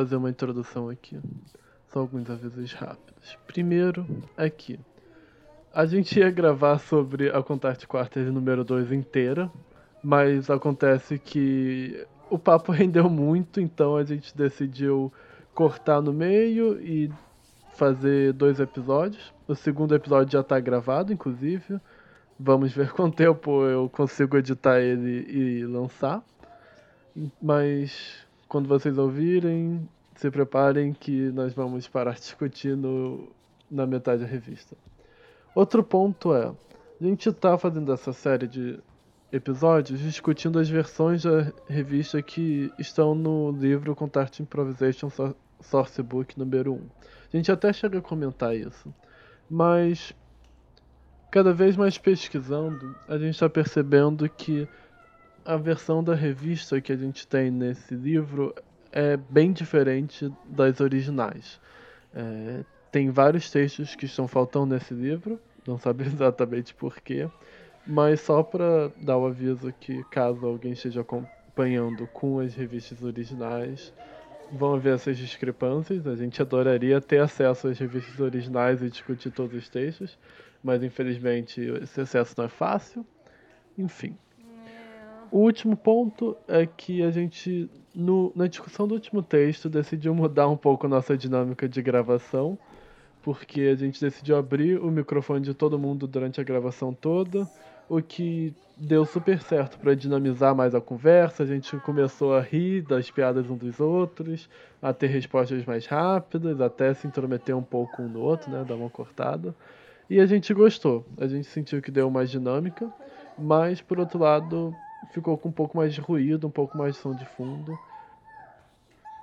fazer uma introdução aqui. Só alguns avisos rápidos. Primeiro, aqui. A gente ia gravar sobre a Contact Quarters número 2 inteira, mas acontece que o papo rendeu muito, então a gente decidiu cortar no meio e fazer dois episódios. O segundo episódio já está gravado, inclusive. Vamos ver quanto tempo eu consigo editar ele e lançar. Mas quando vocês ouvirem, se preparem que nós vamos parar discutindo na metade da revista. Outro ponto é, a gente está fazendo essa série de episódios discutindo as versões da revista que estão no livro Contact Improvisation Sourcebook número 1. A gente até chega a comentar isso, mas cada vez mais pesquisando, a gente está percebendo que a versão da revista que a gente tem nesse livro é bem diferente das originais. É, tem vários textos que estão faltando nesse livro, não sabe exatamente porquê, mas só para dar o aviso que caso alguém esteja acompanhando com as revistas originais, vão haver essas discrepâncias. A gente adoraria ter acesso às revistas originais e discutir todos os textos, mas infelizmente esse acesso não é fácil. Enfim. O último ponto é que a gente, no, na discussão do último texto, decidiu mudar um pouco nossa dinâmica de gravação, porque a gente decidiu abrir o microfone de todo mundo durante a gravação toda, o que deu super certo para dinamizar mais a conversa. A gente começou a rir das piadas uns dos outros, a ter respostas mais rápidas, até se intrometer um pouco um no outro, né, dar uma cortada. E a gente gostou, a gente sentiu que deu mais dinâmica, mas por outro lado ficou com um pouco mais de ruído, um pouco mais de som de fundo.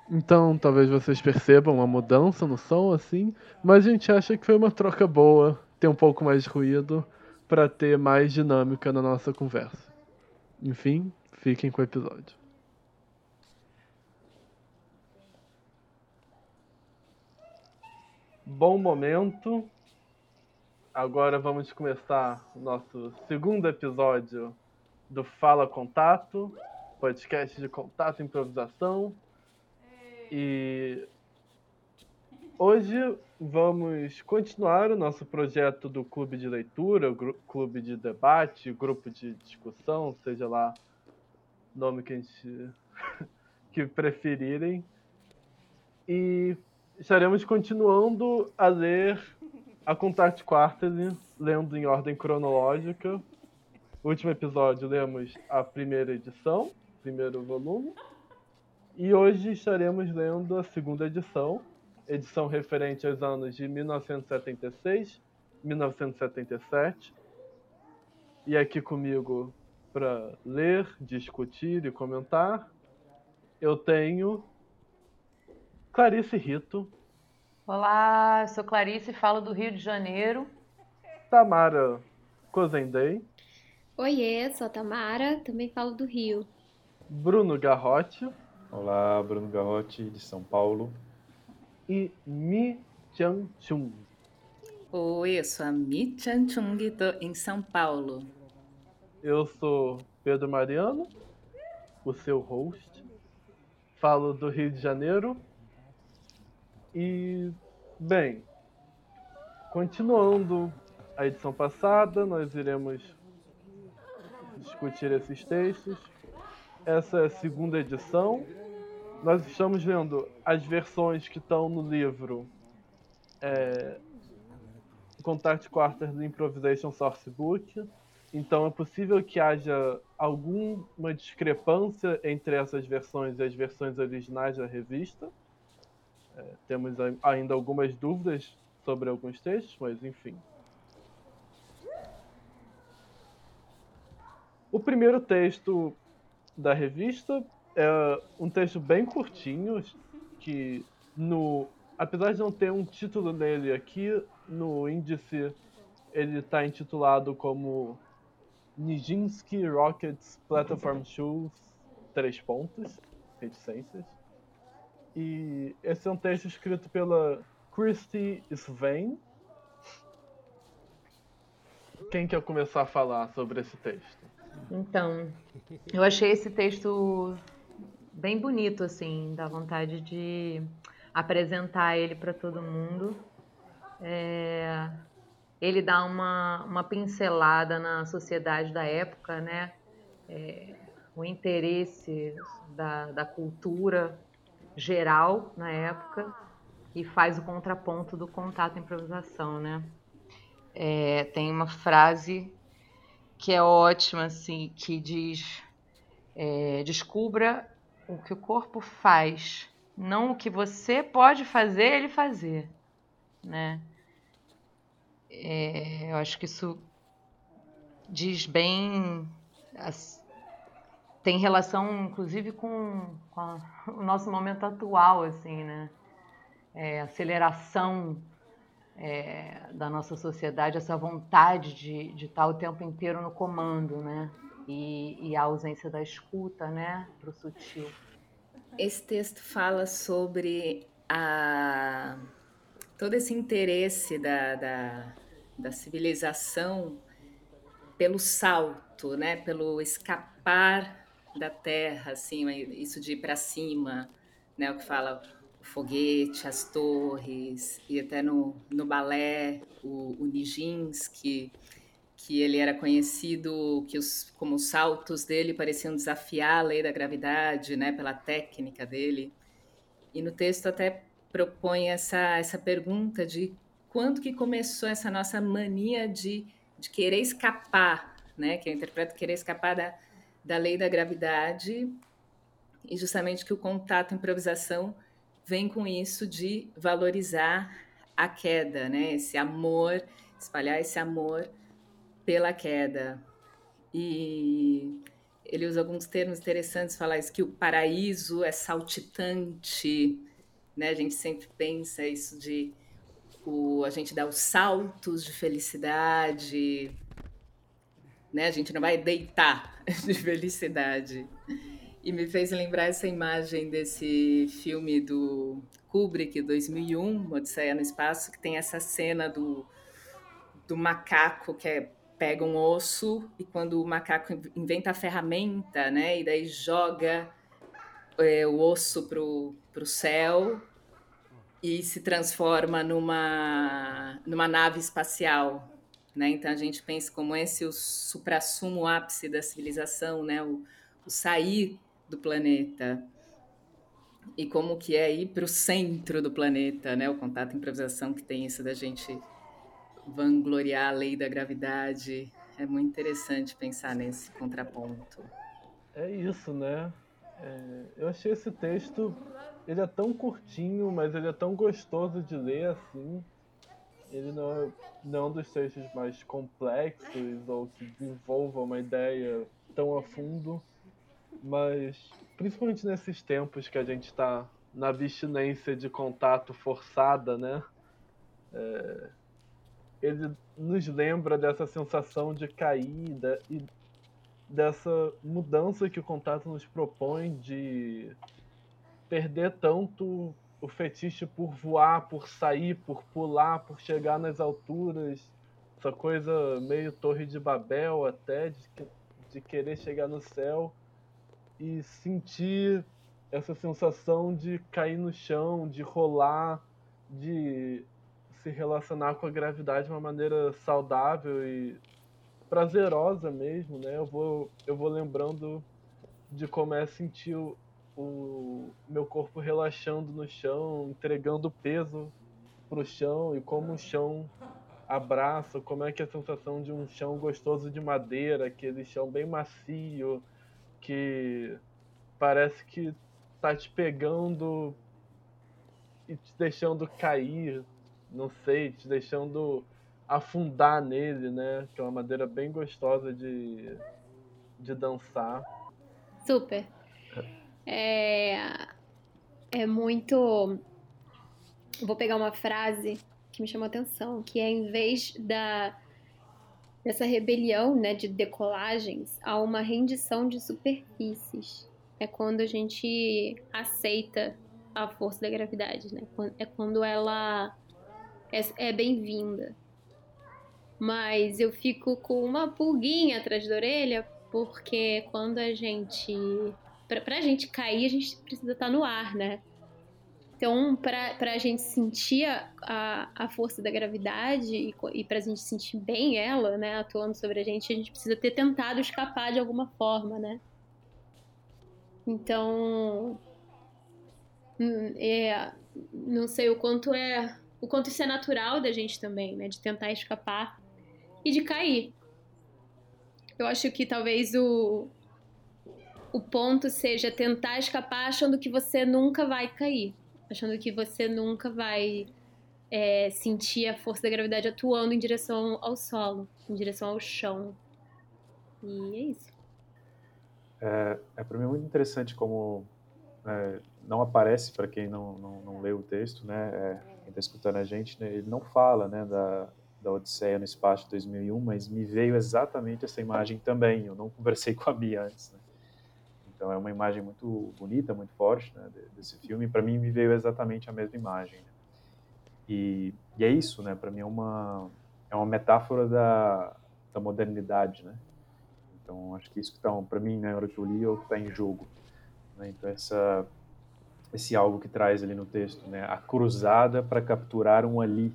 Então, talvez vocês percebam uma mudança no som, assim, mas a gente acha que foi uma troca boa ter um pouco mais de ruído para ter mais dinâmica na nossa conversa. Enfim, fiquem com o episódio. Bom momento. Agora vamos começar o nosso segundo episódio do Fala Contato, podcast de contato e improvisação. E hoje vamos continuar o nosso projeto do clube de leitura, clube de debate, grupo de discussão, seja lá nome que a gente que preferirem. E estaremos continuando a ler a Contact Quarterly, lendo em ordem cronológica, último episódio lemos a primeira edição, primeiro volume. E hoje estaremos lendo a segunda edição, edição referente aos anos de 1976, 1977. E aqui comigo para ler, discutir e comentar, eu tenho Clarice Rito. Olá, eu sou Clarice, falo do Rio de Janeiro. Tamara Cozendei. Oiê, sou a Tamara, também falo do Rio. Bruno Garrote. Olá, Bruno Garrote, de São Paulo. E Mi Chan Chung. Oi, eu sou a Mi Chan Chung, estou em São Paulo. Eu sou Pedro Mariano, o seu host. Falo do Rio de Janeiro. E, bem, continuando a edição passada, nós iremos discutir esses textos. Essa é a segunda edição. Nós estamos lendo as versões que estão no livro é, Contact Quarters do Improvisation Sourcebook. Então é possível que haja alguma discrepância entre essas versões e as versões originais da revista. É, temos ainda algumas dúvidas sobre alguns textos, mas enfim. O primeiro texto da revista é um texto bem curtinho, que no apesar de não ter um título nele aqui, no índice ele está intitulado como Nijinsky Rockets Platform Shoes, três pontos, reticências. E esse é um texto escrito pela Christy Swain. Quem quer começar a falar sobre esse texto? Então, eu achei esse texto bem bonito, assim, dá vontade de apresentar ele para todo mundo. É, ele dá uma, uma pincelada na sociedade da época, né? É, o interesse da, da cultura geral na época e faz o contraponto do contato improvisação, né? É, tem uma frase que é ótima, assim, que diz: é, descubra o que o corpo faz, não o que você pode fazer ele fazer, né? É, eu acho que isso diz bem, tem relação, inclusive, com, com a, o nosso momento atual, assim, né? É, aceleração é, da nossa sociedade, essa vontade de, de estar o tempo inteiro no comando, né? E, e a ausência da escuta, né? Para o sutil. Esse texto fala sobre a, todo esse interesse da, da, da civilização pelo salto, né? Pelo escapar da terra, assim, isso de ir para cima, né? O que fala foguete, as torres, e até no, no balé, o, o Nijinsky, que ele era conhecido que os, como os saltos dele pareciam desafiar a lei da gravidade, né, pela técnica dele. E no texto até propõe essa, essa pergunta de quando que começou essa nossa mania de, de querer escapar, né, que eu interpreto querer escapar da, da lei da gravidade, e justamente que o contato improvisação vem com isso de valorizar a queda, né? Esse amor, espalhar esse amor pela queda. E ele usa alguns termos interessantes, falar isso que o paraíso é saltitante, né? A gente sempre pensa isso de o, a gente dá os saltos de felicidade, né? A gente não vai deitar de felicidade. E me fez lembrar essa imagem desse filme do Kubrick, 2001, Odisseia no Espaço, que tem essa cena do, do macaco que é, pega um osso e quando o macaco inventa a ferramenta, né, e daí joga é, o osso pro, pro céu e se transforma numa, numa nave espacial, né? Então a gente pensa como esse o suprassumo ápice da civilização, né? O, o sair do planeta e como que é ir para o centro do planeta, né? O contato improvisação que tem isso da gente vangloriar a lei da gravidade. É muito interessante pensar nesse contraponto. É isso, né? É, eu achei esse texto, ele é tão curtinho, mas ele é tão gostoso de ler assim. Ele não é, não é um dos textos mais complexos ou que desenvolva uma ideia tão a fundo mas, principalmente nesses tempos que a gente está na abstinência de contato forçada, né? É, ele nos lembra dessa sensação de caída e dessa mudança que o contato nos propõe de perder tanto o fetiche por voar, por sair, por pular, por chegar nas alturas, essa coisa meio Torre de Babel até, de, de querer chegar no céu e sentir essa sensação de cair no chão, de rolar, de se relacionar com a gravidade de uma maneira saudável e prazerosa mesmo, né? Eu vou, eu vou lembrando de como é sentir o, o meu corpo relaxando no chão, entregando peso pro chão e como o chão abraça, como é que é a sensação de um chão gostoso de madeira, aquele chão bem macio, que parece que tá te pegando e te deixando cair, não sei, te deixando afundar nele, né? Que é uma maneira bem gostosa de, de dançar. Super. É, é muito. Vou pegar uma frase que me chamou a atenção, que é em vez da dessa rebelião, né, de decolagens, há uma rendição de superfícies. É quando a gente aceita a força da gravidade, né? É quando ela é, é bem-vinda. Mas eu fico com uma pulguinha atrás da orelha porque quando a gente. Pra, pra gente cair, a gente precisa estar no ar, né? Então, para a gente sentir a, a força da gravidade e, e para a gente sentir bem ela, né, atuando sobre a gente, a gente precisa ter tentado escapar de alguma forma, né? Então, hum, é, não sei o quanto é o quanto isso é natural da gente também, né, de tentar escapar e de cair. Eu acho que talvez o o ponto seja tentar escapar achando que você nunca vai cair achando que você nunca vai é, sentir a força da gravidade atuando em direção ao solo, em direção ao chão. E é isso. É, é para mim muito interessante como é, não aparece para quem não, não, não lê o texto, né? É, quem está escutando a gente, né, ele não fala, né, da, da Odisseia no espaço de 2001, mas me veio exatamente essa imagem também. Eu não conversei com a Bia antes. Né? Então é uma imagem muito bonita, muito forte né, desse filme. Para mim me veio exatamente a mesma imagem. Né? E, e, é isso, né? Para mim é uma é uma metáfora da, da modernidade, né? Então acho que isso que está para mim, na né, hora que eu li, é o que está em jogo. Né? Então essa esse algo que traz ali no texto, né? A cruzada para capturar um ali,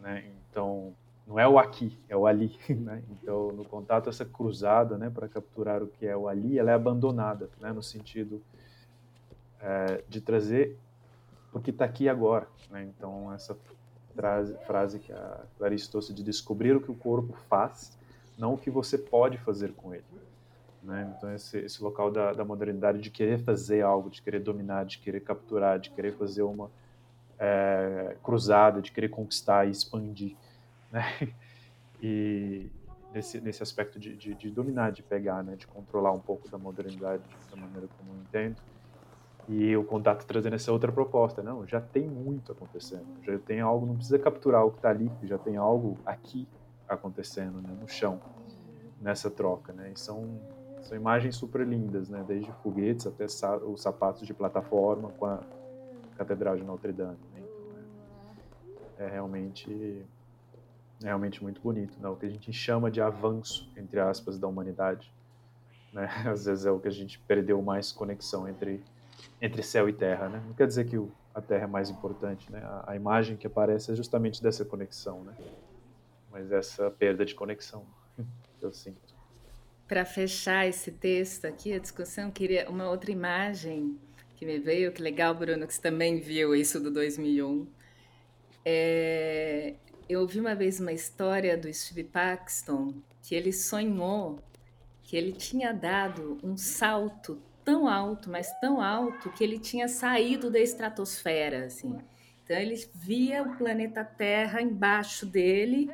né? Então não é o aqui, é o ali, né? Então, no contato, essa cruzada, né, para capturar o que é o ali, ela é abandonada, né, no sentido é, de trazer o que está aqui agora, né? Então, essa frase, frase que a Clarice trouxe de descobrir o que o corpo faz, não o que você pode fazer com ele, né? Então, esse, esse local da, da modernidade de querer fazer algo, de querer dominar, de querer capturar, de querer fazer uma é, cruzada, de querer conquistar e expandir, né? E nesse, nesse aspecto de, de, de, dominar, de pegar, né? De controlar um pouco da modernidade da maneira como eu entendo. E o contato trazendo essa outra proposta, não, já tem muito acontecendo, já tem algo, não precisa capturar o que está ali, já tem algo aqui acontecendo, né? No chão, nessa troca, né? E são são imagens super lindas, né? Desde foguetes até os sapatos de plataforma com a Catedral de Notre Dame. Né? Então, é, é realmente é realmente muito bonito, né? O que a gente chama de avanço, entre aspas, da humanidade. Né? Às vezes é o que a gente perdeu mais conexão entre, entre céu e terra, né? Não quer dizer que a terra é mais importante, né? A, a, imagem que aparece é justamente dessa conexão, né? Mas essa perda de conexão eu sinto. Para fechar esse texto aqui, a discussão, queria uma outra imagem que me veio, que legal, Bruno, que você também viu isso do 2001. É, eu ouvi uma vez uma história do Steve Paxton que ele sonhou que ele tinha dado um salto tão alto, mas tão alto que ele tinha saído da estratosfera, assim. Então ele via o planeta Terra embaixo dele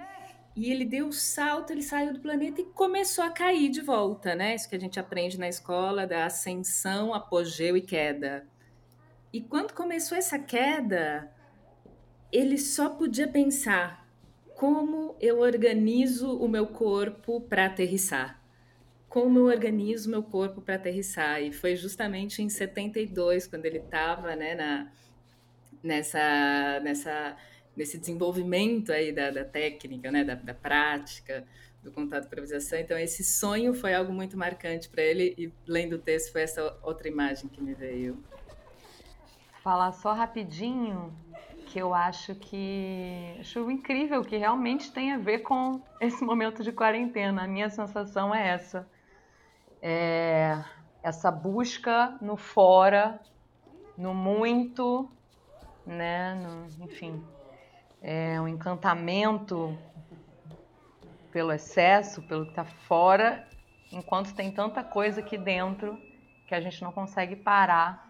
e ele deu o salto, ele saiu do planeta e começou a cair de volta, né? Isso que a gente aprende na escola da ascensão, apogeu e queda. E quando começou essa queda, ele só podia pensar: como eu organizo o meu corpo para aterrissar. Como eu organizo meu corpo para aterrissar. E foi justamente em 72, quando ele estava né, nessa, nessa, nesse desenvolvimento aí da, da técnica, né, da, da prática, do contato improvisação. Então, esse sonho foi algo muito marcante para ele. E lendo o texto, foi essa outra imagem que me veio. Falar só rapidinho que eu acho que acho incrível que realmente tem a ver com esse momento de quarentena. A minha sensação é essa. É essa busca no fora, no muito, né? No, enfim, é um encantamento pelo excesso, pelo que está fora, enquanto tem tanta coisa aqui dentro que a gente não consegue parar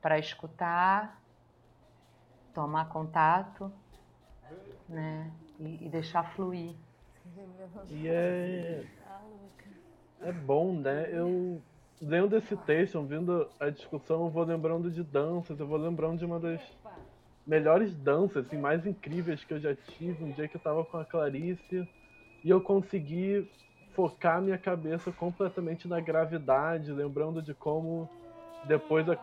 para escutar tomar contato, né? E, e deixar fluir. E é, é bom, né? Eu lendo esse texto, ouvindo a discussão, eu vou lembrando de danças, eu vou lembrando de uma das melhores danças, assim, mais incríveis que eu já tive, um dia que eu tava com a Clarice, e eu consegui focar minha cabeça completamente na gravidade, lembrando de como depois a,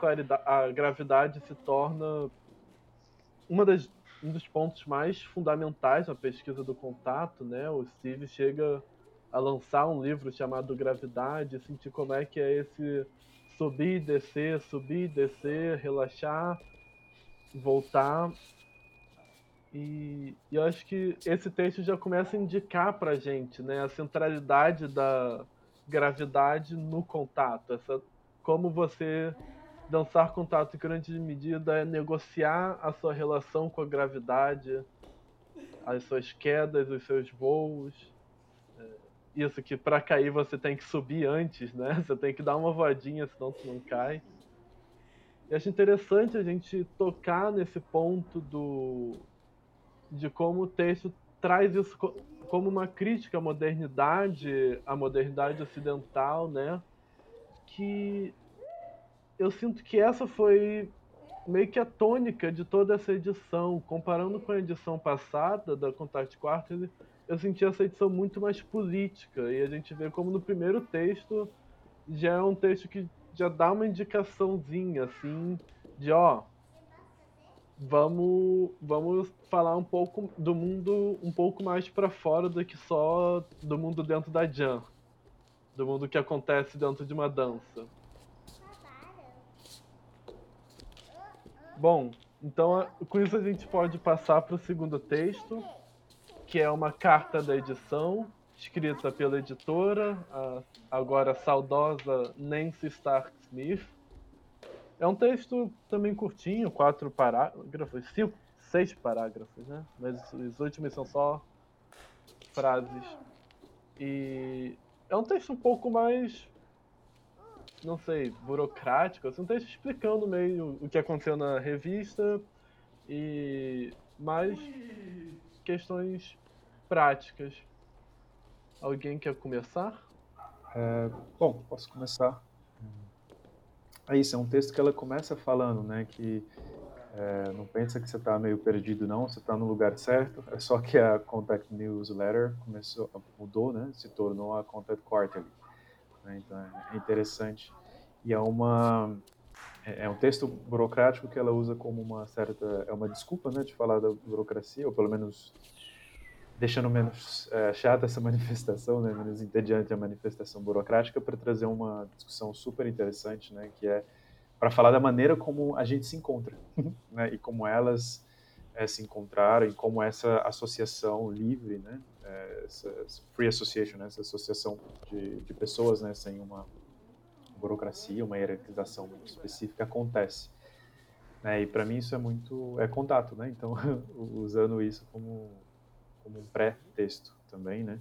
a gravidade se torna uma das, um dos pontos mais fundamentais na pesquisa do contato, né? O Steve chega a lançar um livro chamado Gravidade, sentir como é que é esse subir descer, subir descer, relaxar, voltar. E, e eu acho que esse texto já começa a indicar pra gente né, a centralidade da gravidade no contato. Essa, como você dançar contato em grande medida é negociar a sua relação com a gravidade, as suas quedas, os seus voos. É, isso que para cair você tem que subir antes, né? Você tem que dar uma voadinha, senão você não cai. E acho interessante a gente tocar nesse ponto do de como o texto traz isso como uma crítica à modernidade, à modernidade ocidental, né? Que eu sinto que essa foi meio que a tônica de toda essa edição. Comparando com a edição passada da Contact Quarter, eu senti essa edição muito mais política. E a gente vê como no primeiro texto já é um texto que já dá uma indicaçãozinha, assim, de ó. Vamos, vamos falar um pouco do mundo um pouco mais para fora do que só do mundo dentro da jam, do mundo que acontece dentro de uma dança. Bom, então com isso a gente pode passar para o segundo texto, que é uma carta da edição, escrita pela editora, a agora saudosa Nancy Stark Smith. É um texto também curtinho, quatro parágrafos, cinco, seis parágrafos, né? Mas os últimos são só frases. E é um texto um pouco mais não sei, burocrático, assim, um texto explicando meio o que aconteceu na revista e mais questões práticas. Alguém quer começar? É, bom, posso começar. É isso, é um texto que ela começa falando, né, que é, não pensa que você está meio perdido, não, você está no lugar certo. É só que a Contact Newsletter começou, mudou, né, se tornou a Contact Quarterly. Né? Então é interessante. E é uma é, é um texto burocrático que ela usa como uma certa é uma desculpa, né, de falar da burocracia ou pelo menos deixando menos é, chata essa manifestação, né, menos entediante a manifestação burocrática para trazer uma discussão super interessante, né, que é para falar da maneira como a gente se encontra, né, e como elas é, se encontraram, e como essa associação livre, né, é, essa free association, né, essa associação de, de pessoas, né, sem uma burocracia, uma hierarquização muito específica acontece. Né, e para mim isso é muito é contato, né? Então usando isso como como um pré-texto também, né?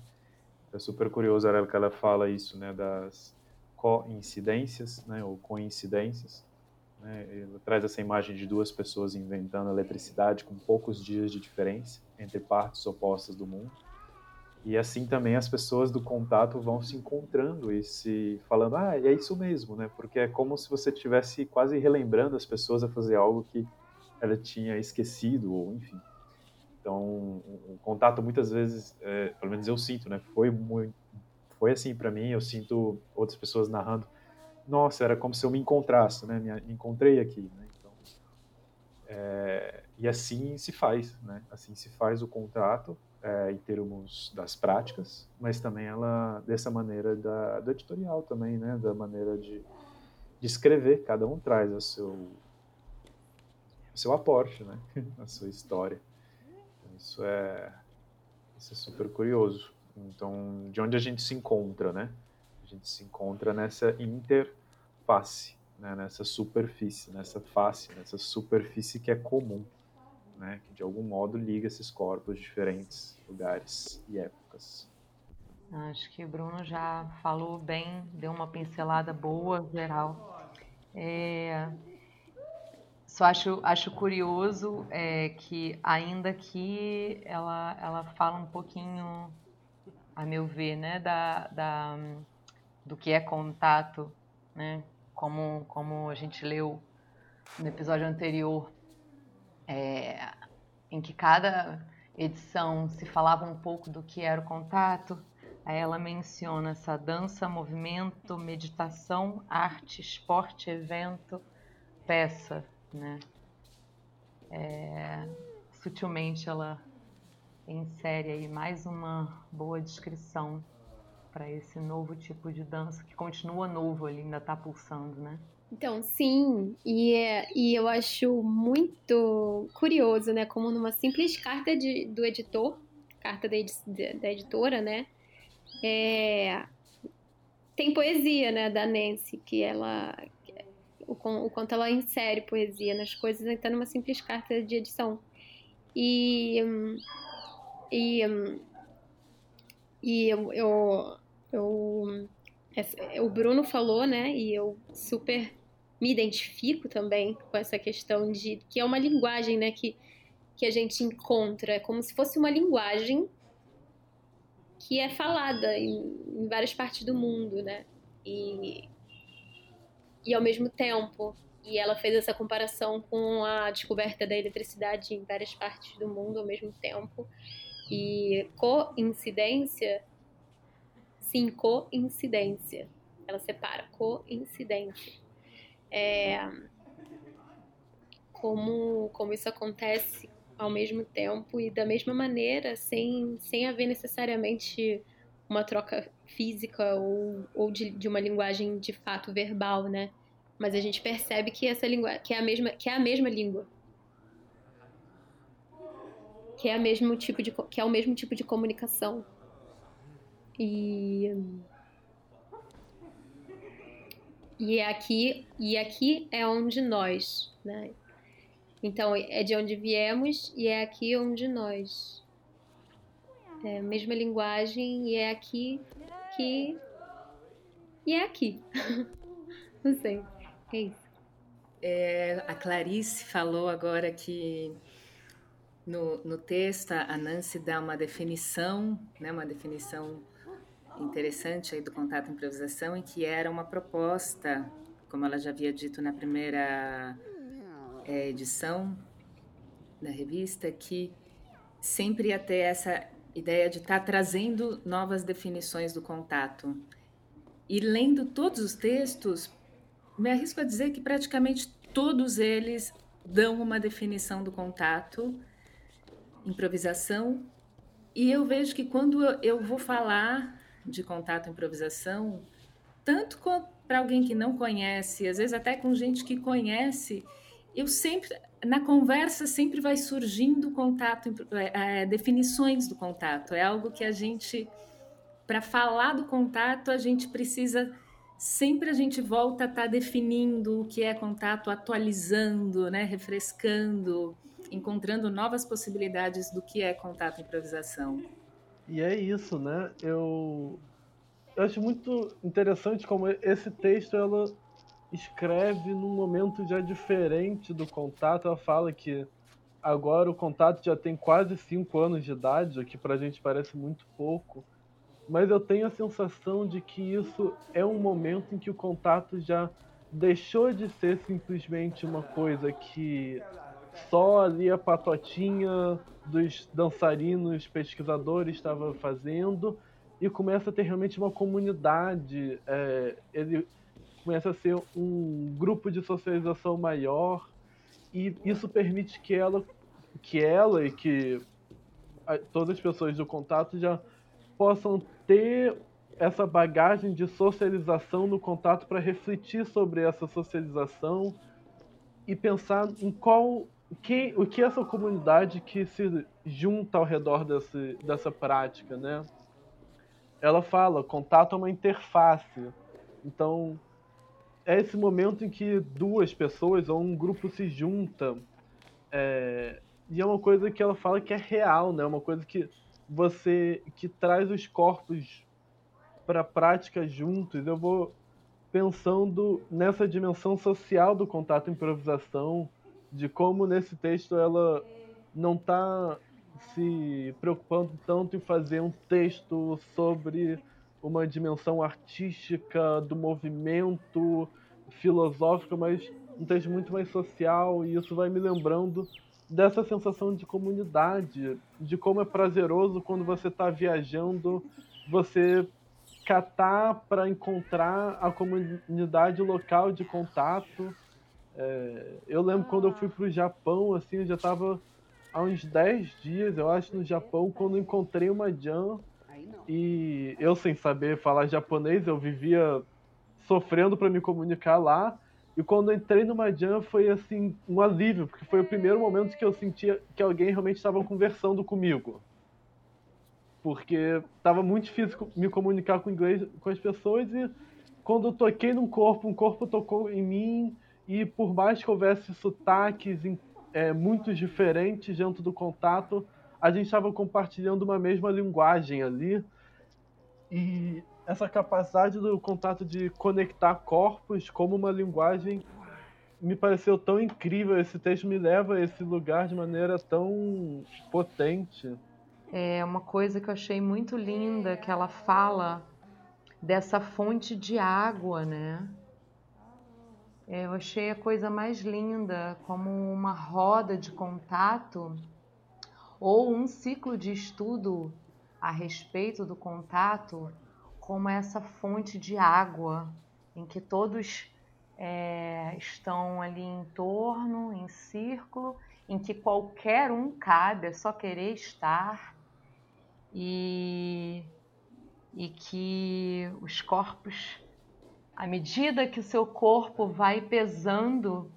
É super curioso a que ela fala isso, né, das coincidências, né, ou coincidências. Né? Ela traz essa imagem de duas pessoas inventando eletricidade com poucos dias de diferença entre partes opostas do mundo. E assim também as pessoas do contato vão se encontrando e se falando, ah, é isso mesmo, né? Porque é como se você estivesse quase relembrando as pessoas a fazer algo que ela tinha esquecido, ou enfim. Então, o contato muitas vezes, é, pelo menos eu sinto, né? Foi muito, foi assim para mim. Eu sinto outras pessoas narrando, nossa, era como se eu me encontrasse, né? Me, encontrei aqui, né? Então, é, e assim se faz, né? Assim se faz o contato é, em termos das práticas, mas também ela dessa maneira da, do editorial também, né, da maneira de, de escrever, cada um traz o seu o seu aporte, né, a sua história. Isso é isso é super curioso. Então, de onde a gente se encontra, né? A gente se encontra nessa interface, né? nessa superfície, nessa face, nessa superfície que é comum né, que de algum modo liga esses corpos de diferentes lugares e épocas. Acho que o Bruno já falou bem, deu uma pincelada boa, geral. É, só acho, acho curioso é, que, ainda que ela, ela fala um pouquinho, a meu ver, né, da, da, do que é contato, né, como, como a gente leu no episódio anterior, é, em que cada edição se falava um pouco do que era o contato. Aí ela menciona essa dança, movimento, meditação, arte, esporte, evento, peça, né? É, sutilmente ela insere aí mais uma boa descrição para esse novo tipo de dança que continua novo, ele ainda está pulsando, né? Então, sim, e, e eu acho muito curioso, né? Como numa simples carta de, do editor, carta da, da editora, né? É, tem poesia, né, da Nancy, que ela. O, o quanto ela insere poesia nas coisas, então numa simples carta de edição. E. E. E eu, eu, eu o Bruno falou, né? E eu super me identifico também com essa questão de que é uma linguagem, né? Que, que a gente encontra, é como se fosse uma linguagem que é falada em, em várias partes do mundo, né? E, e ao mesmo tempo, e ela fez essa comparação com a descoberta da eletricidade em várias partes do mundo ao mesmo tempo. E coincidência Sim, coincidência. Ela separa coincidência. É, como, como isso acontece ao mesmo tempo e da mesma maneira, sem, sem haver necessariamente uma troca física ou, ou de, de uma linguagem de fato verbal, né? Mas a gente percebe que essa língua que é a mesma que é a mesma língua que é, a mesmo tipo de, que é o mesmo tipo de comunicação e e é aqui e aqui é onde nós, né? Então é de onde viemos e é aqui onde nós. É a mesma linguagem e é aqui que e é aqui. Não sei. É isso. É, a Clarice falou agora que no, no texto a Nancy dá uma definição, né, uma definição interessante aí do contato improvisação e que era uma proposta, como ela já havia dito na primeira é, edição da revista, que sempre ia ter essa ideia de estar tá trazendo novas definições do contato. E lendo todos os textos, me arrisco a dizer que praticamente todos eles dão uma definição do contato, improvisação, e eu vejo que quando eu vou falar de contato improvisação, tanto para alguém que não conhece, às vezes até com gente que conhece, eu sempre na conversa sempre vai surgindo contato, é, é, definições do contato. É algo que a gente, para falar do contato, a gente precisa sempre a gente volta a estar tá definindo o que é contato, atualizando, né, refrescando, encontrando novas possibilidades do que é contato improvisação. E é isso, né? Eu, eu acho muito interessante como esse texto ela escreve num momento já diferente do contato. Ela fala que agora o contato já tem quase 5 anos de idade, o que pra gente parece muito pouco. Mas eu tenho a sensação de que isso é um momento em que o contato já deixou de ser simplesmente uma coisa que só ali a patotinha dos dançarinos pesquisadores estava fazendo e começa a ter realmente uma comunidade. É, ele começa a ser um grupo de socialização maior e isso permite que ela, que ela e que todas as pessoas do contato já possam ter essa bagagem de socialização no contato para refletir sobre essa socialização e pensar em qual que, o que essa comunidade que se junta ao redor desse, dessa prática, né? Ela fala, contato é uma interface. Então, é esse momento em que duas pessoas ou um grupo se junta. É, e é uma coisa que ela fala que é real, né? Uma coisa que você que traz os corpos para a prática juntos. Eu vou pensando nessa dimensão social do contato improvisação de como nesse texto ela não está se preocupando tanto em fazer um texto sobre uma dimensão artística do movimento filosófico, mas um texto muito mais social e isso vai me lembrando dessa sensação de comunidade, de como é prazeroso quando você está viajando, você catar para encontrar a comunidade local de contato é, eu lembro quando eu fui pro Japão, assim, eu já tava há uns 10 dias, eu acho, no Japão, quando encontrei uma jam E eu, sem saber falar japonês, eu vivia sofrendo para me comunicar lá. E quando entrei no Majan foi assim um alívio, porque foi o primeiro momento que eu sentia que alguém realmente estava conversando comigo. Porque estava muito difícil me comunicar com inglês com as pessoas e quando eu toquei num corpo, um corpo tocou em mim e por mais que houvesse sotaques é, muito diferentes dentro do contato, a gente estava compartilhando uma mesma linguagem ali. E essa capacidade do contato de conectar corpos como uma linguagem me pareceu tão incrível. Esse texto me leva a esse lugar de maneira tão potente. É uma coisa que eu achei muito linda que ela fala dessa fonte de água, né? É, eu achei a coisa mais linda como uma roda de contato ou um ciclo de estudo a respeito do contato como essa fonte de água em que todos é, estão ali em torno, em círculo, em que qualquer um cabe, é só querer estar e, e que os corpos, à medida que o seu corpo vai pesando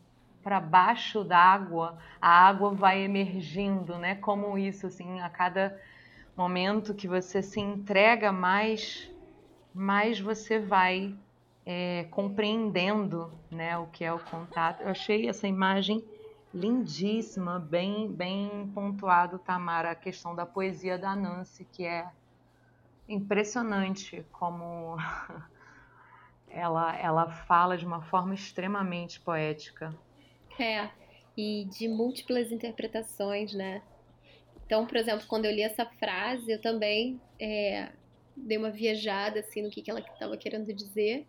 para baixo da água, a água vai emergindo, né? Como isso, assim, a cada momento que você se entrega mais mais você vai é, compreendendo né, o que é o contato. Eu achei essa imagem lindíssima, bem, bem pontuado, Tamara, a questão da poesia da Nancy, que é impressionante como ela, ela fala de uma forma extremamente poética. É, e de múltiplas interpretações, né? Então, por exemplo, quando eu li essa frase, eu também é, dei uma viajada assim no que, que ela estava querendo dizer.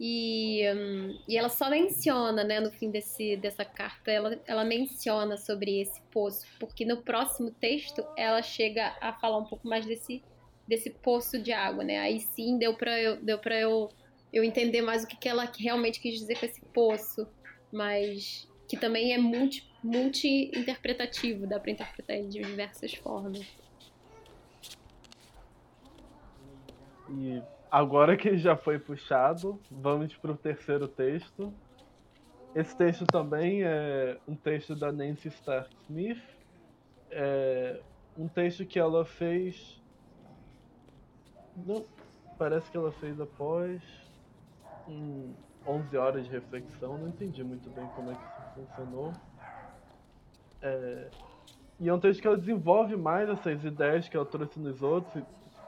E, um, e ela só menciona, né, no fim desse, dessa carta, ela, ela menciona sobre esse poço, porque no próximo texto ela chega a falar um pouco mais desse, desse poço de água, né? Aí sim deu para eu, deu pra eu, eu entender mais o que, que ela realmente quis dizer com esse poço, mas que também é multi, multi-interpretativo, dá para interpretar de diversas formas. E agora que já foi puxado, vamos para o terceiro texto. Esse texto também é um texto da Nancy Stark Smith. É um texto que ela fez. Não, parece que ela fez após um 11 horas de reflexão. Não entendi muito bem como é que isso funcionou. É, e é um texto que ela desenvolve mais essas ideias que ela trouxe nos outros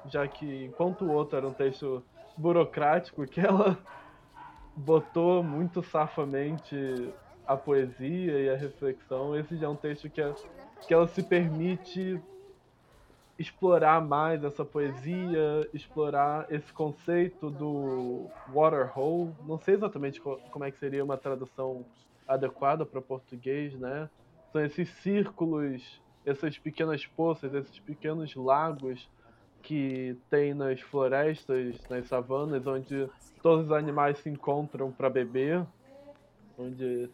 já que enquanto o outro era um texto burocrático, que ela botou muito safamente a poesia e a reflexão, esse já é um texto que, é, que ela se permite explorar mais essa poesia, explorar esse conceito do water hole. Não sei exatamente como é que seria uma tradução adequada para português, né? São esses círculos, essas pequenas poças, esses pequenos lagos que tem nas florestas, nas savanas, onde todos os animais se encontram para beber, onde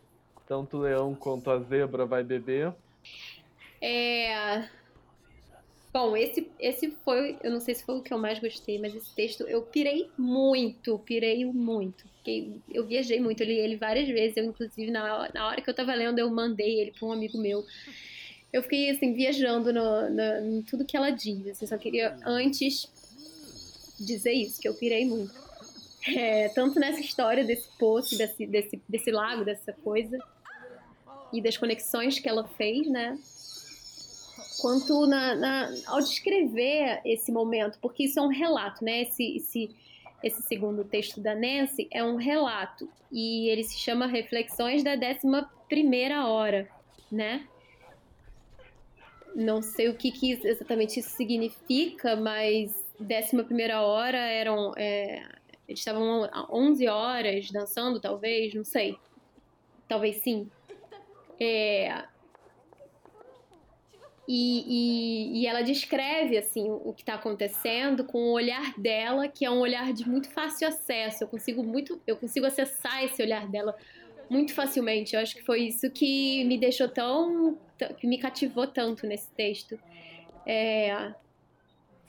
tanto o leão quanto a zebra vai beber. É... Bom, esse, esse foi, eu não sei se foi o que eu mais gostei, mas esse texto eu pirei muito, pirei muito. Fiquei, eu viajei muito, eu li ele várias vezes, eu inclusive na, na hora que eu tava lendo eu mandei ele para um amigo meu eu fiquei assim, viajando no, no, em tudo que ela diz. Assim, só queria antes dizer isso, que eu pirei muito. É, tanto nessa história desse poço, desse, desse, desse lago, dessa coisa, e das conexões que ela fez, né? Quanto na, na, ao descrever esse momento, porque isso é um relato, né? Esse, esse, esse segundo texto da Nancy é um relato, e ele se chama Reflexões da 11 Primeira Hora, né? não sei o que, que exatamente isso significa, mas décima primeira hora eram. É, eles estavam 11 horas dançando, talvez, não sei. Talvez sim. É, e, e, e, ela descreve assim o que está acontecendo com o olhar dela, que é um olhar de muito fácil acesso. Eu consigo muito, eu consigo acessar esse olhar dela muito facilmente. Eu acho que foi isso que me deixou tão. que me cativou tanto nesse texto. É,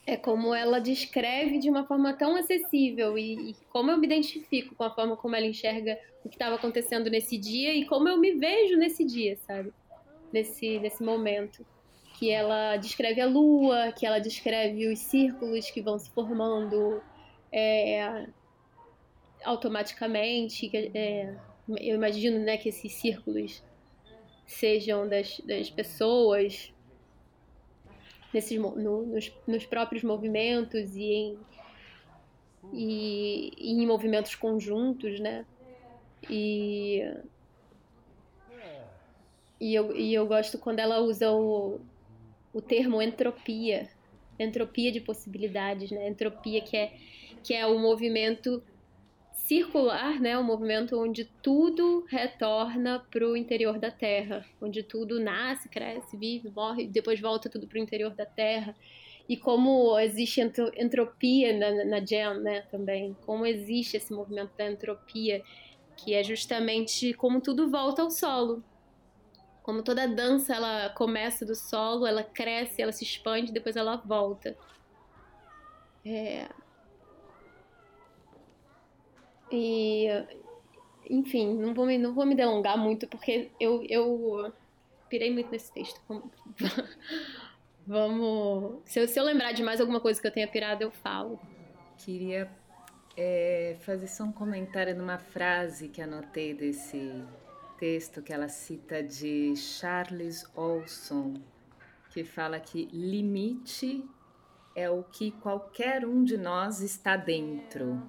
É como ela descreve de uma forma tão acessível e, e como eu me identifico com a forma como ela enxerga o que estava acontecendo nesse dia e como eu me vejo nesse dia, sabe? Nesse, nesse momento. Que ela descreve a lua, que ela descreve os círculos que vão se formando é, automaticamente. É, eu imagino né, que esses círculos sejam das, das pessoas nesses, no, nos, nos, próprios movimentos e em, e, e em movimentos conjuntos, né? E, e, eu, e eu gosto quando ela usa o, o termo entropia, entropia de possibilidades, né? Entropia que é, que é o movimento circular, né, um movimento onde tudo retorna para o interior da Terra, onde tudo nasce, cresce, vive, morre, depois volta tudo para o interior da Terra. E como existe entropia na, na Jam, né, também, como existe esse movimento da entropia, que é justamente como tudo volta ao solo. Como toda dança, ela começa do solo, ela cresce, ela se expande, depois ela volta. É, e, enfim, não vou me, não vou me delongar muito, porque eu, eu pirei muito nesse texto. Vamos. Se eu, se eu lembrar de mais alguma coisa que eu tenha pirado, eu falo. Queria é, fazer só um comentário numa frase que anotei desse texto que ela cita de Charles Olson, que fala que limite é o que qualquer um de nós está dentro.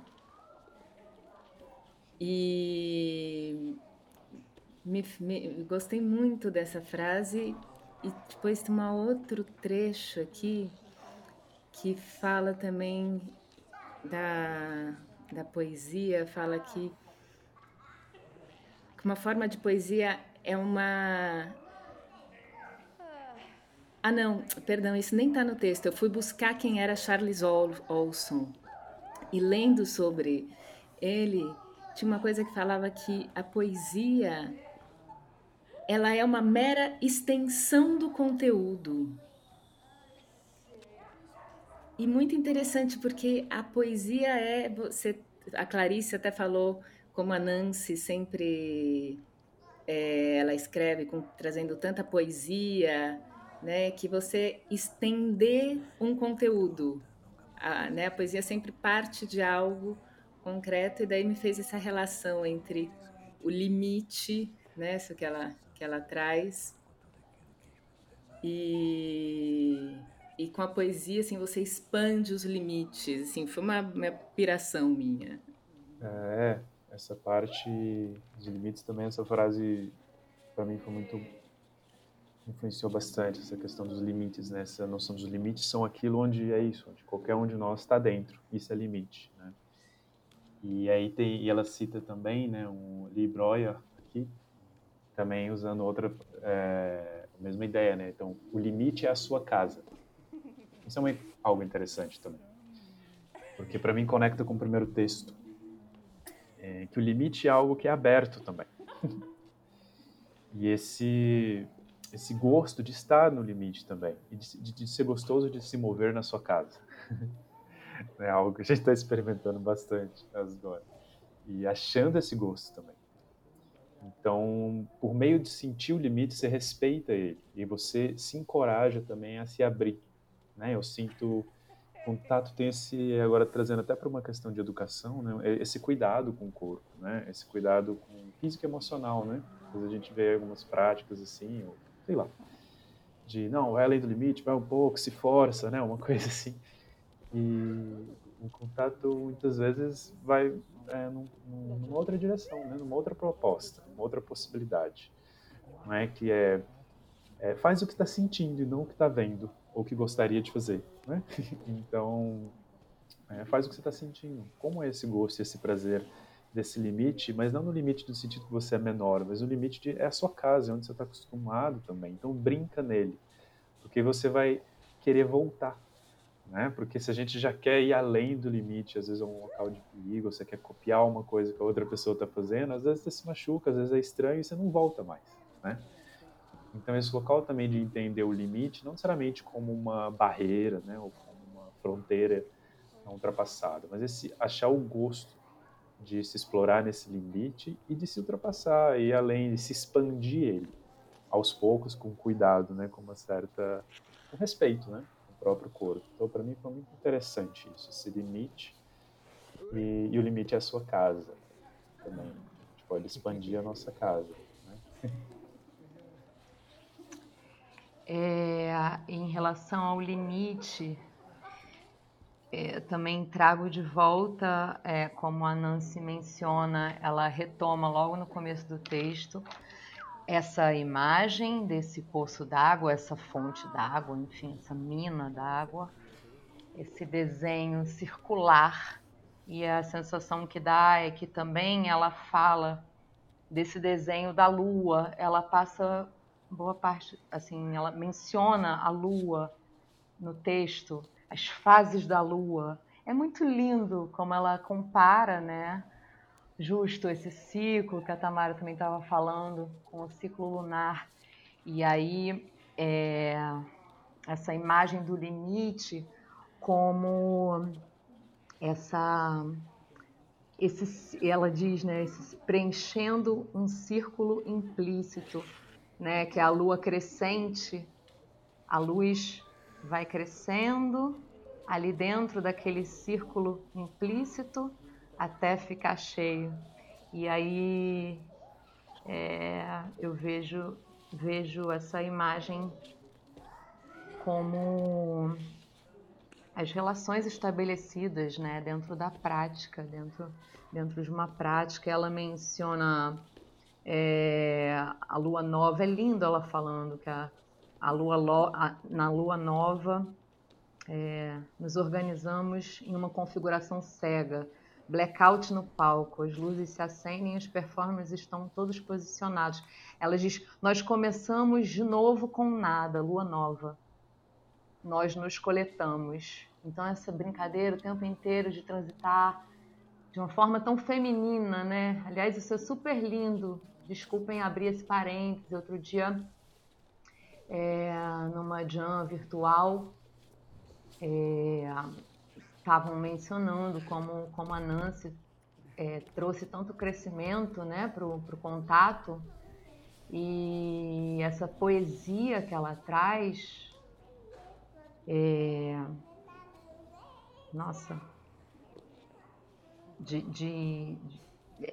E me, me, gostei muito dessa frase. E depois tem um outro trecho aqui que fala também da, da poesia, fala que, uma forma de poesia é uma. Ah, não, perdão, isso nem está no texto. Eu fui buscar quem era Charles Olson e lendo sobre ele, tinha uma coisa que falava que a poesia ela é uma mera extensão do conteúdo. E muito interessante porque a poesia é você a Clarice até falou como a Nancy sempre é, ela escreve com, trazendo tanta poesia, né, que você estender um conteúdo, a, né, a poesia sempre parte de algo concreto e daí me fez essa relação entre o limite, né, isso que ela que ela traz e e com a poesia assim você expande os limites, assim, foi uma, uma piração minha. É, essa parte dos limites também essa frase para mim foi muito influenciou bastante essa questão dos limites, né? Essa noção dos limites são aquilo onde é isso, onde qualquer um de nós está dentro. Isso é limite, né? E aí tem, e ela cita também, né, um Lee Breuer aqui, também usando outra, é, mesma ideia, né? Então, o limite é a sua casa. Isso é uma, algo interessante também, porque para mim conecta com o primeiro texto, é, que o limite é algo que é aberto também. e esse esse gosto de estar no limite também e de, de, de ser gostoso de se mover na sua casa. É algo que a gente está experimentando bastante agora. E achando esse gosto também. Então, por meio de sentir o limite, você respeita ele. E você se encoraja também a se abrir. Né? Eu sinto contato tem esse agora trazendo até para uma questão de educação né esse cuidado com o corpo né esse cuidado com físico e emocional né às vezes a gente vê algumas práticas assim ou sei lá de não vai além do limite vai um pouco se força né uma coisa assim e o contato muitas vezes vai é, num, numa outra direção, né? numa outra proposta, uma outra possibilidade. Não é que é, é faz o que está sentindo e não o que está vendo ou o que gostaria de fazer. Né? então, é, faz o que você está sentindo. Como é esse gosto, esse prazer desse limite, mas não no limite no sentido que você é menor, mas no limite de é a sua casa, é onde você está acostumado também. Então, brinca nele, porque você vai querer voltar né? Porque se a gente já quer ir além do limite, às vezes é um local de perigo, você quer copiar uma coisa que a outra pessoa está fazendo, às vezes você se machuca, às vezes é estranho e você não volta mais, né? Então esse local também de entender o limite, não necessariamente como uma barreira, né? Ou como uma fronteira não ultrapassada, mas esse achar o gosto de se explorar nesse limite e de se ultrapassar e além de se expandir ele aos poucos com cuidado, né, com uma certa com respeito, né, com o próprio corpo. Então para mim foi muito interessante isso, esse limite e, e o limite é a sua casa também. A gente pode expandir a nossa casa. Né? É, em relação ao limite, é, também trago de volta, é, como a Nancy menciona, ela retoma logo no começo do texto, essa imagem desse poço d'água, essa fonte d'água, enfim, essa mina d'água, esse desenho circular. E a sensação que dá é que também ela fala desse desenho da lua, ela passa boa parte, assim, ela menciona a lua no texto, as fases da lua. É muito lindo como ela compara, né? Justo esse ciclo que a Tamara também estava falando, com o ciclo lunar. E aí, é, essa imagem do limite como essa esse, ela diz, né, esse, preenchendo um círculo implícito né, que é a lua crescente, a luz vai crescendo ali dentro daquele círculo implícito até ficar cheio. E aí é, eu vejo, vejo essa imagem como as relações estabelecidas né, dentro da prática, dentro, dentro de uma prática. Ela menciona é, a lua nova, é lindo ela falando que a, a lua lo, a, na lua nova é, nos organizamos em uma configuração cega, blackout no palco, as luzes se acendem os performers estão todos posicionados. Ela diz: Nós começamos de novo com nada, lua nova. Nós nos coletamos. Então, essa brincadeira o tempo inteiro de transitar de uma forma tão feminina, né? Aliás, isso é super lindo desculpem abrir esse parênteses. Outro dia, é, numa jam virtual, estavam é, mencionando como, como a Nancy é, trouxe tanto crescimento né, para o contato e essa poesia que ela traz. É, nossa, de, de,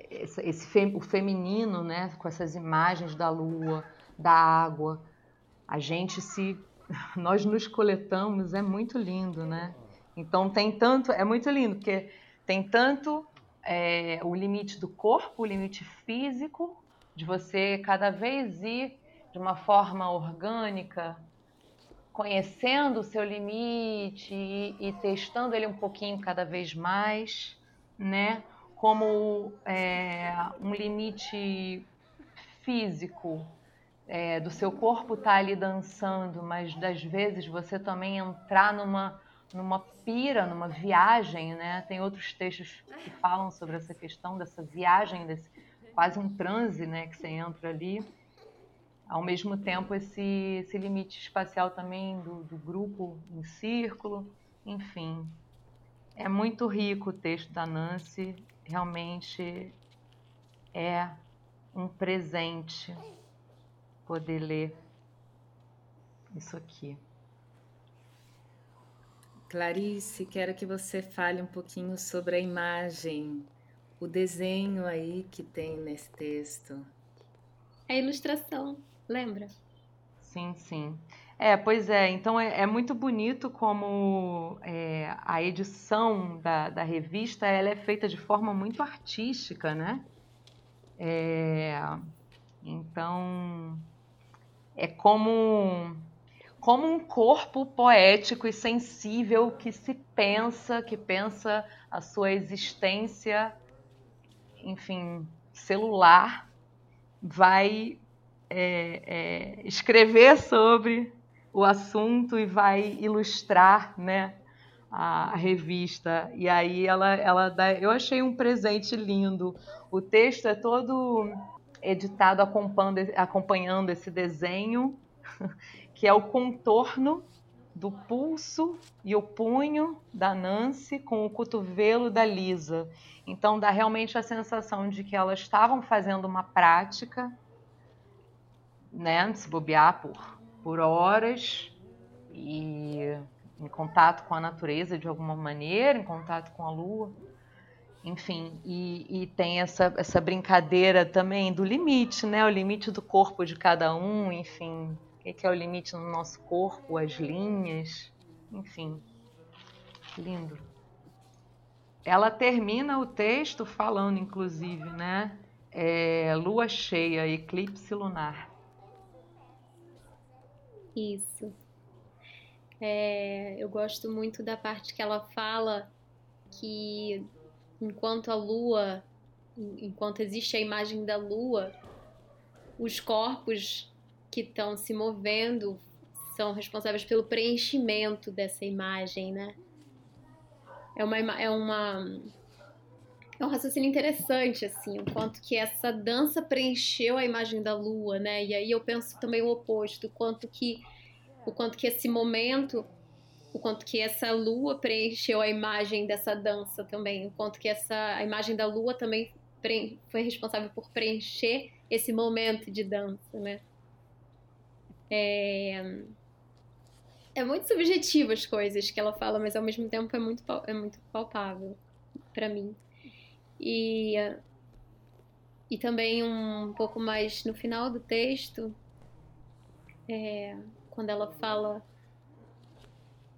esse, esse o feminino, né, com essas imagens da lua, da água, a gente se nós nos coletamos, é muito lindo, né? Então tem tanto, é muito lindo porque tem tanto é, o limite do corpo, o limite físico, de você cada vez ir de uma forma orgânica, conhecendo o seu limite e, e testando ele um pouquinho cada vez mais, né? como é, um limite físico é, do seu corpo estar tá ali dançando, mas das vezes você também entrar numa numa pira, numa viagem, né? Tem outros textos que falam sobre essa questão dessa viagem, desse quase um transe, né? Que você entra ali. Ao mesmo tempo, esse, esse limite espacial também do, do grupo em círculo, enfim. É muito rico o texto da Nancy realmente é um presente poder ler isso aqui. Clarice, quero que você fale um pouquinho sobre a imagem, o desenho aí que tem nesse texto. A ilustração, lembra? Sim, sim. É, pois é. Então é, é muito bonito como é, a edição da, da revista ela é feita de forma muito artística, né? É, então é como como um corpo poético e sensível que se pensa, que pensa a sua existência, enfim, celular, vai é, é, escrever sobre o assunto e vai ilustrar, né, a, revista. E aí ela, ela dá, eu achei um presente lindo. O texto é todo editado acompanhando, acompanhando esse desenho, que é o contorno do pulso e o punho da Nancy com o cotovelo da Lisa. Então dá realmente a sensação de que elas estavam fazendo uma prática, né, se bobear por, por horas e em contato com a natureza de alguma maneira, em contato com a lua. Enfim, e, e tem essa, essa brincadeira também do limite, né? O limite do corpo de cada um, enfim, o que é o limite no nosso corpo, as linhas, enfim, lindo. Ela termina o texto falando, inclusive, né? É, lua cheia, eclipse lunar. Isso. É, eu gosto muito da parte que ela fala que enquanto a lua, enquanto existe a imagem da lua, os corpos que estão se movendo são responsáveis pelo preenchimento dessa imagem, né? é uma, é uma é um raciocínio interessante, assim, o quanto que essa dança preencheu a imagem da lua, né? E aí eu penso também o oposto, o quanto que o quanto que esse momento, o quanto que essa lua preencheu a imagem dessa dança também, o quanto que essa a imagem da lua também foi responsável por preencher esse momento de dança, né? É, é muito subjetivo as coisas que ela fala, mas ao mesmo tempo é muito, é muito palpável para mim. E, e também um pouco mais no final do texto, é, quando ela fala: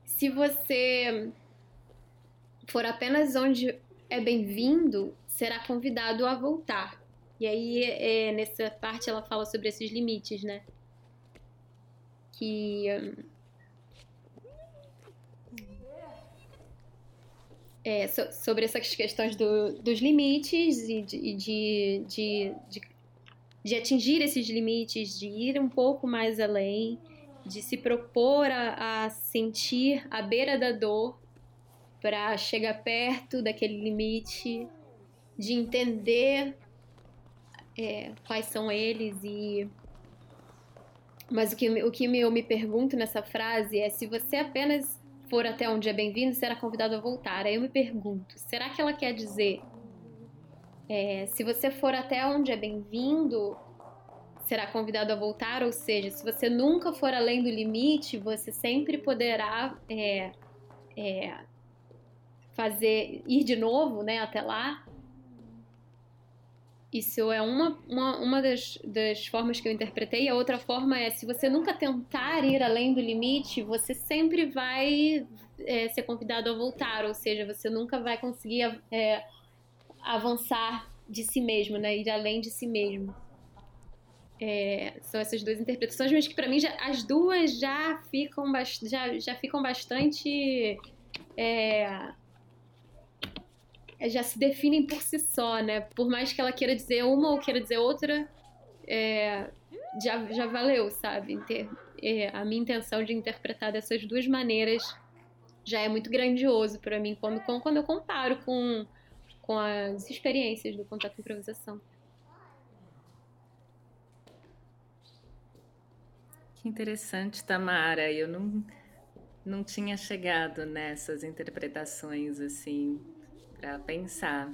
se você for apenas onde é bem-vindo, será convidado a voltar. E aí, é, nessa parte, ela fala sobre esses limites, né? Que é, so, sobre essas questões do, dos limites e de, de, de, de, de atingir esses limites, de ir um pouco mais além, de se propor a, a sentir a beira da dor para chegar perto daquele limite, de entender é, quais são eles e mas o que, o que eu me pergunto nessa frase é se você apenas for até onde é bem-vindo, será convidado a voltar. Aí eu me pergunto, será que ela quer dizer é, se você for até onde é bem-vindo, será convidado a voltar? Ou seja, se você nunca for além do limite, você sempre poderá é, é, fazer ir de novo, né, até lá. Isso é uma, uma, uma das, das formas que eu interpretei. A outra forma é: se você nunca tentar ir além do limite, você sempre vai é, ser convidado a voltar, ou seja, você nunca vai conseguir é, avançar de si mesmo, né? ir além de si mesmo. É, são essas duas interpretações, mas que para mim já, as duas já ficam, já, já ficam bastante. É, já se definem por si só, né? Por mais que ela queira dizer uma ou queira dizer outra, é, já, já valeu, sabe? Inter, é, a minha intenção de interpretar dessas duas maneiras já é muito grandioso para mim quando, quando eu comparo com, com as experiências do contato com improvisação. Que interessante, Tamara. Eu não, não tinha chegado nessas interpretações assim para pensar.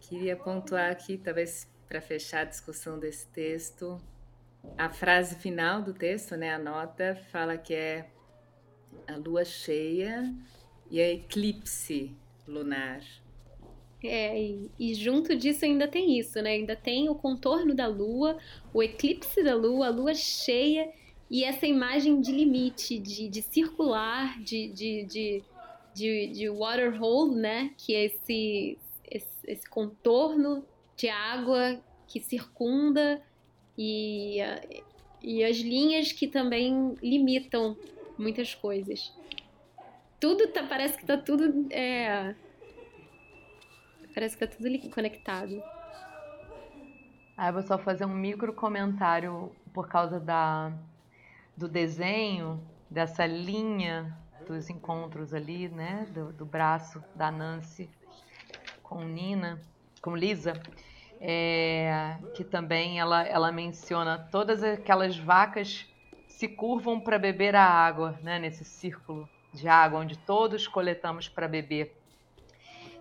Queria pontuar aqui, talvez para fechar a discussão desse texto, a frase final do texto, né, a nota, fala que é a lua cheia e a eclipse lunar. É, e, e, junto disso ainda tem isso, né? Ainda tem o contorno da lua, o eclipse da lua, a lua cheia e essa imagem de limite, de, de circular, de, de, de de, de water hole, né? Que é esse, esse, esse contorno de água que circunda e, e as linhas que também limitam muitas coisas. Tudo tá, parece que tá tudo. É, parece que tá tudo conectado. Ah, eu vou só fazer um micro comentário por causa da, do desenho, dessa linha dos encontros ali, né, do, do braço da Nancy com Nina, com Lisa, é, que também ela, ela menciona todas aquelas vacas se curvam para beber a água, né, nesse círculo de água onde todos coletamos para beber.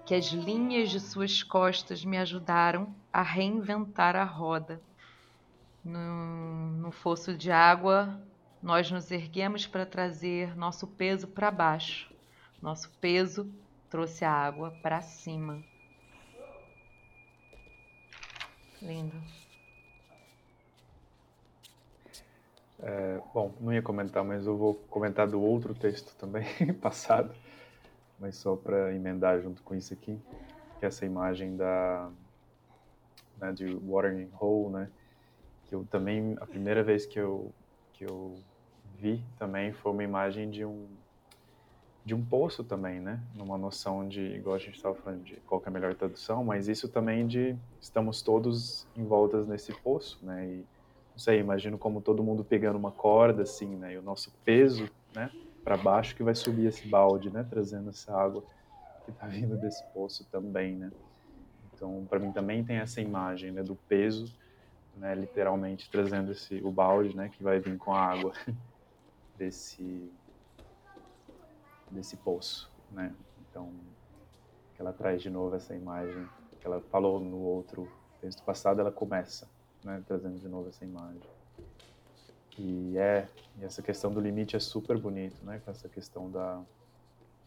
Que as linhas de suas costas me ajudaram a reinventar a roda. No, no fosso de água, nós nos erguemos para trazer nosso peso para baixo. Nosso peso trouxe a água para cima. Lindo. É, bom, não ia comentar, mas eu vou comentar do outro texto também, passado, mas só para emendar junto com isso aqui, que é essa imagem da né, de Watering Hole, né, que eu também, a primeira vez que eu, que eu vi também foi uma imagem de um de um poço também, né? Numa noção de, igual a gente estava falando, de qual é a melhor tradução, mas isso também de estamos todos envoltas nesse poço, né? E não sei, imagino como todo mundo pegando uma corda assim, né? E o nosso peso, né? Para baixo que vai subir esse balde, né? Trazendo essa água que está vindo desse poço também, né? Então, para mim também tem essa imagem, né? Do peso, né? Literalmente trazendo esse o balde, né? Que vai vir com a água desse desse poço, né? Então, ela traz de novo essa imagem que ela falou no outro texto passado, ela começa, né, trazendo de novo essa imagem. E é, e essa questão do limite é super bonito, né, com essa questão da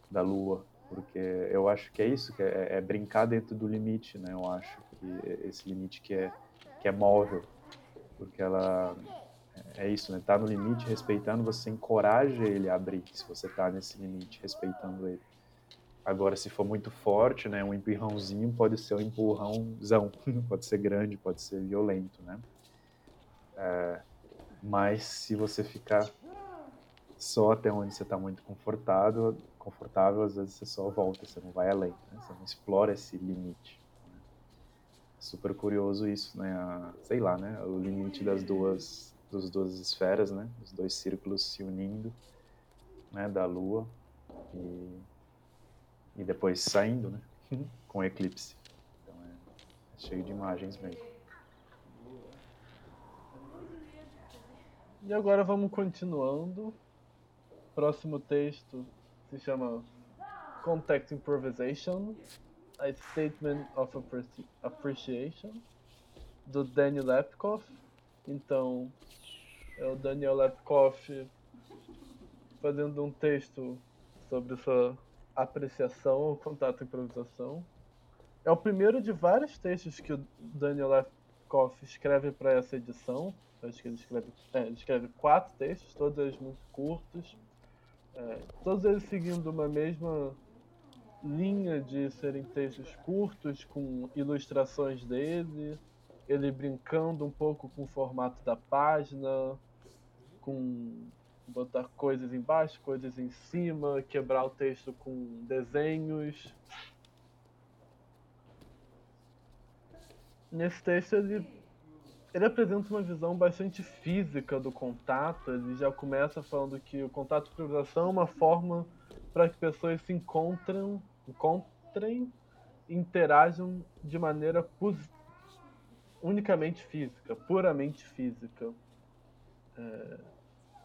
da lua, porque eu acho que é isso, que é, é brincar dentro do limite, né? Eu acho que esse limite que é que é móvel, porque ela é isso, né? Tá no limite, respeitando, você encoraja ele a abrir, se você tá nesse limite, respeitando ele. Agora, se for muito forte, né? Um empurrãozinho pode ser um empurrãozão, pode ser grande, pode ser violento, né? É, mas se você ficar só até onde você está muito confortável, confortável, às vezes você só volta, você não vai além, né? você não explora esse limite. Super curioso isso, né? A, sei lá, né? O limite das duas das duas esferas, né? Os dois círculos se unindo, né? Da Lua e, e depois saindo, né? Com eclipse. Então é, é cheio de imagens mesmo. E agora vamos continuando. Próximo texto se chama Contact Improvisation, a Statement of Appreciation, do Daniel Lepkoff. Então, é o Daniel Lepkoff fazendo um texto sobre sua apreciação ao contato e improvisação. É o primeiro de vários textos que o Daniel Lepkoff escreve para essa edição. Acho que ele escreve, é, ele escreve quatro textos, todos eles muito curtos. É, todos eles seguindo uma mesma linha de serem textos curtos, com ilustrações dele, ele brincando um pouco com o formato da página, com botar coisas embaixo, coisas em cima, quebrar o texto com desenhos. Nesse texto ele, ele apresenta uma visão bastante física do contato. Ele já começa falando que o contato de improvisação é uma forma para que pessoas se encontrem, encontrem interajam de maneira unicamente física, puramente física. É,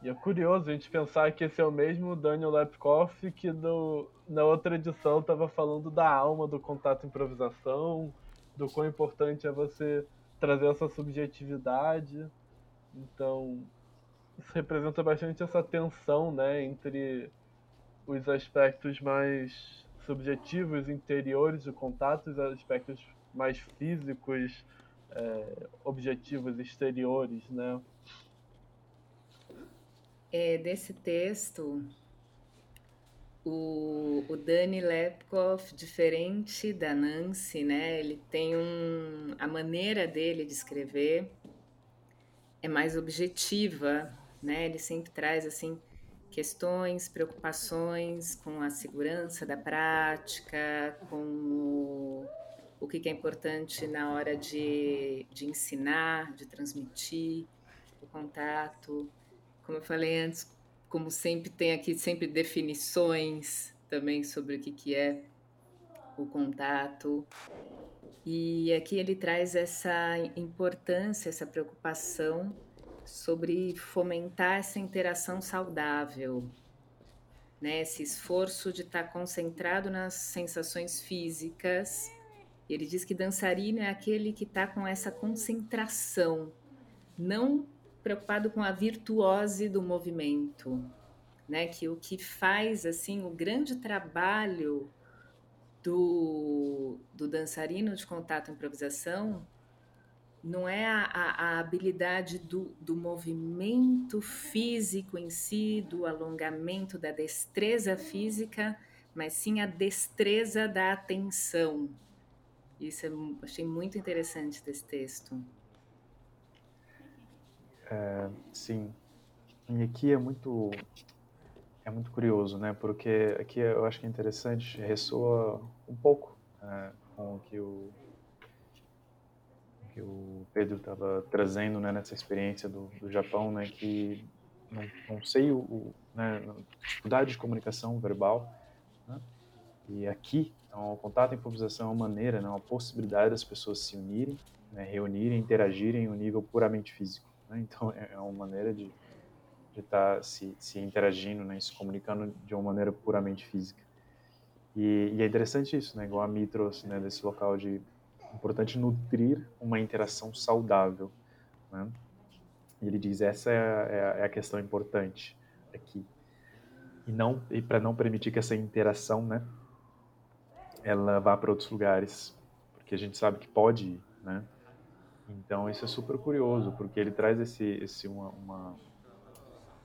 e é curioso a gente pensar que esse é o mesmo Daniel Lepkoff que do, na outra edição estava falando da alma do contato improvisação, do quão importante é você trazer essa subjetividade. Então, isso representa bastante essa tensão né, entre os aspectos mais subjetivos, interiores do contato, os aspectos mais físicos, é, objetivos, exteriores, né? é, desse texto, o, o Dani Lepkoff, diferente da Nancy, né? Ele tem um. A maneira dele de escrever é mais objetiva, né? Ele sempre traz assim questões, preocupações com a segurança da prática, com o, o que é importante na hora de, de ensinar, de transmitir o contato. Como eu falei antes, como sempre tem aqui sempre definições também sobre o que, que é o contato. E aqui ele traz essa importância, essa preocupação sobre fomentar essa interação saudável, né? Esse esforço de estar tá concentrado nas sensações físicas. Ele diz que dançarino é aquele que está com essa concentração, não preocupado com a virtuose do movimento, né? Que o que faz assim o grande trabalho do, do dançarino de contato e improvisação não é a, a, a habilidade do, do movimento físico em si, do alongamento, da destreza física, mas sim a destreza da atenção. Isso eu achei muito interessante desse texto. É, sim. E aqui é muito é muito curioso, né? Porque aqui eu acho que é interessante, ressoa um pouco é, com o que o que o Pedro estava trazendo né, nessa experiência do, do Japão, né, que não, não sei o, o né, dificuldade de comunicação verbal, né, e aqui então, o contato e improvisação é uma maneira, né, uma possibilidade das pessoas se unirem, né, reunirem, interagirem em um nível puramente físico. Né, então é, é uma maneira de estar tá se, se interagindo, né, se comunicando de uma maneira puramente física. E, e, é interessante isso, né, igual a Mi trouxe, né, desse local de importante nutrir uma interação saudável. Né? E ele diz essa é a, é a é questão importante aqui e não e para não permitir que essa interação, né, ela vá para outros lugares, porque a gente sabe que pode ir, né? Então isso é super curioso, porque ele traz esse esse uma, uma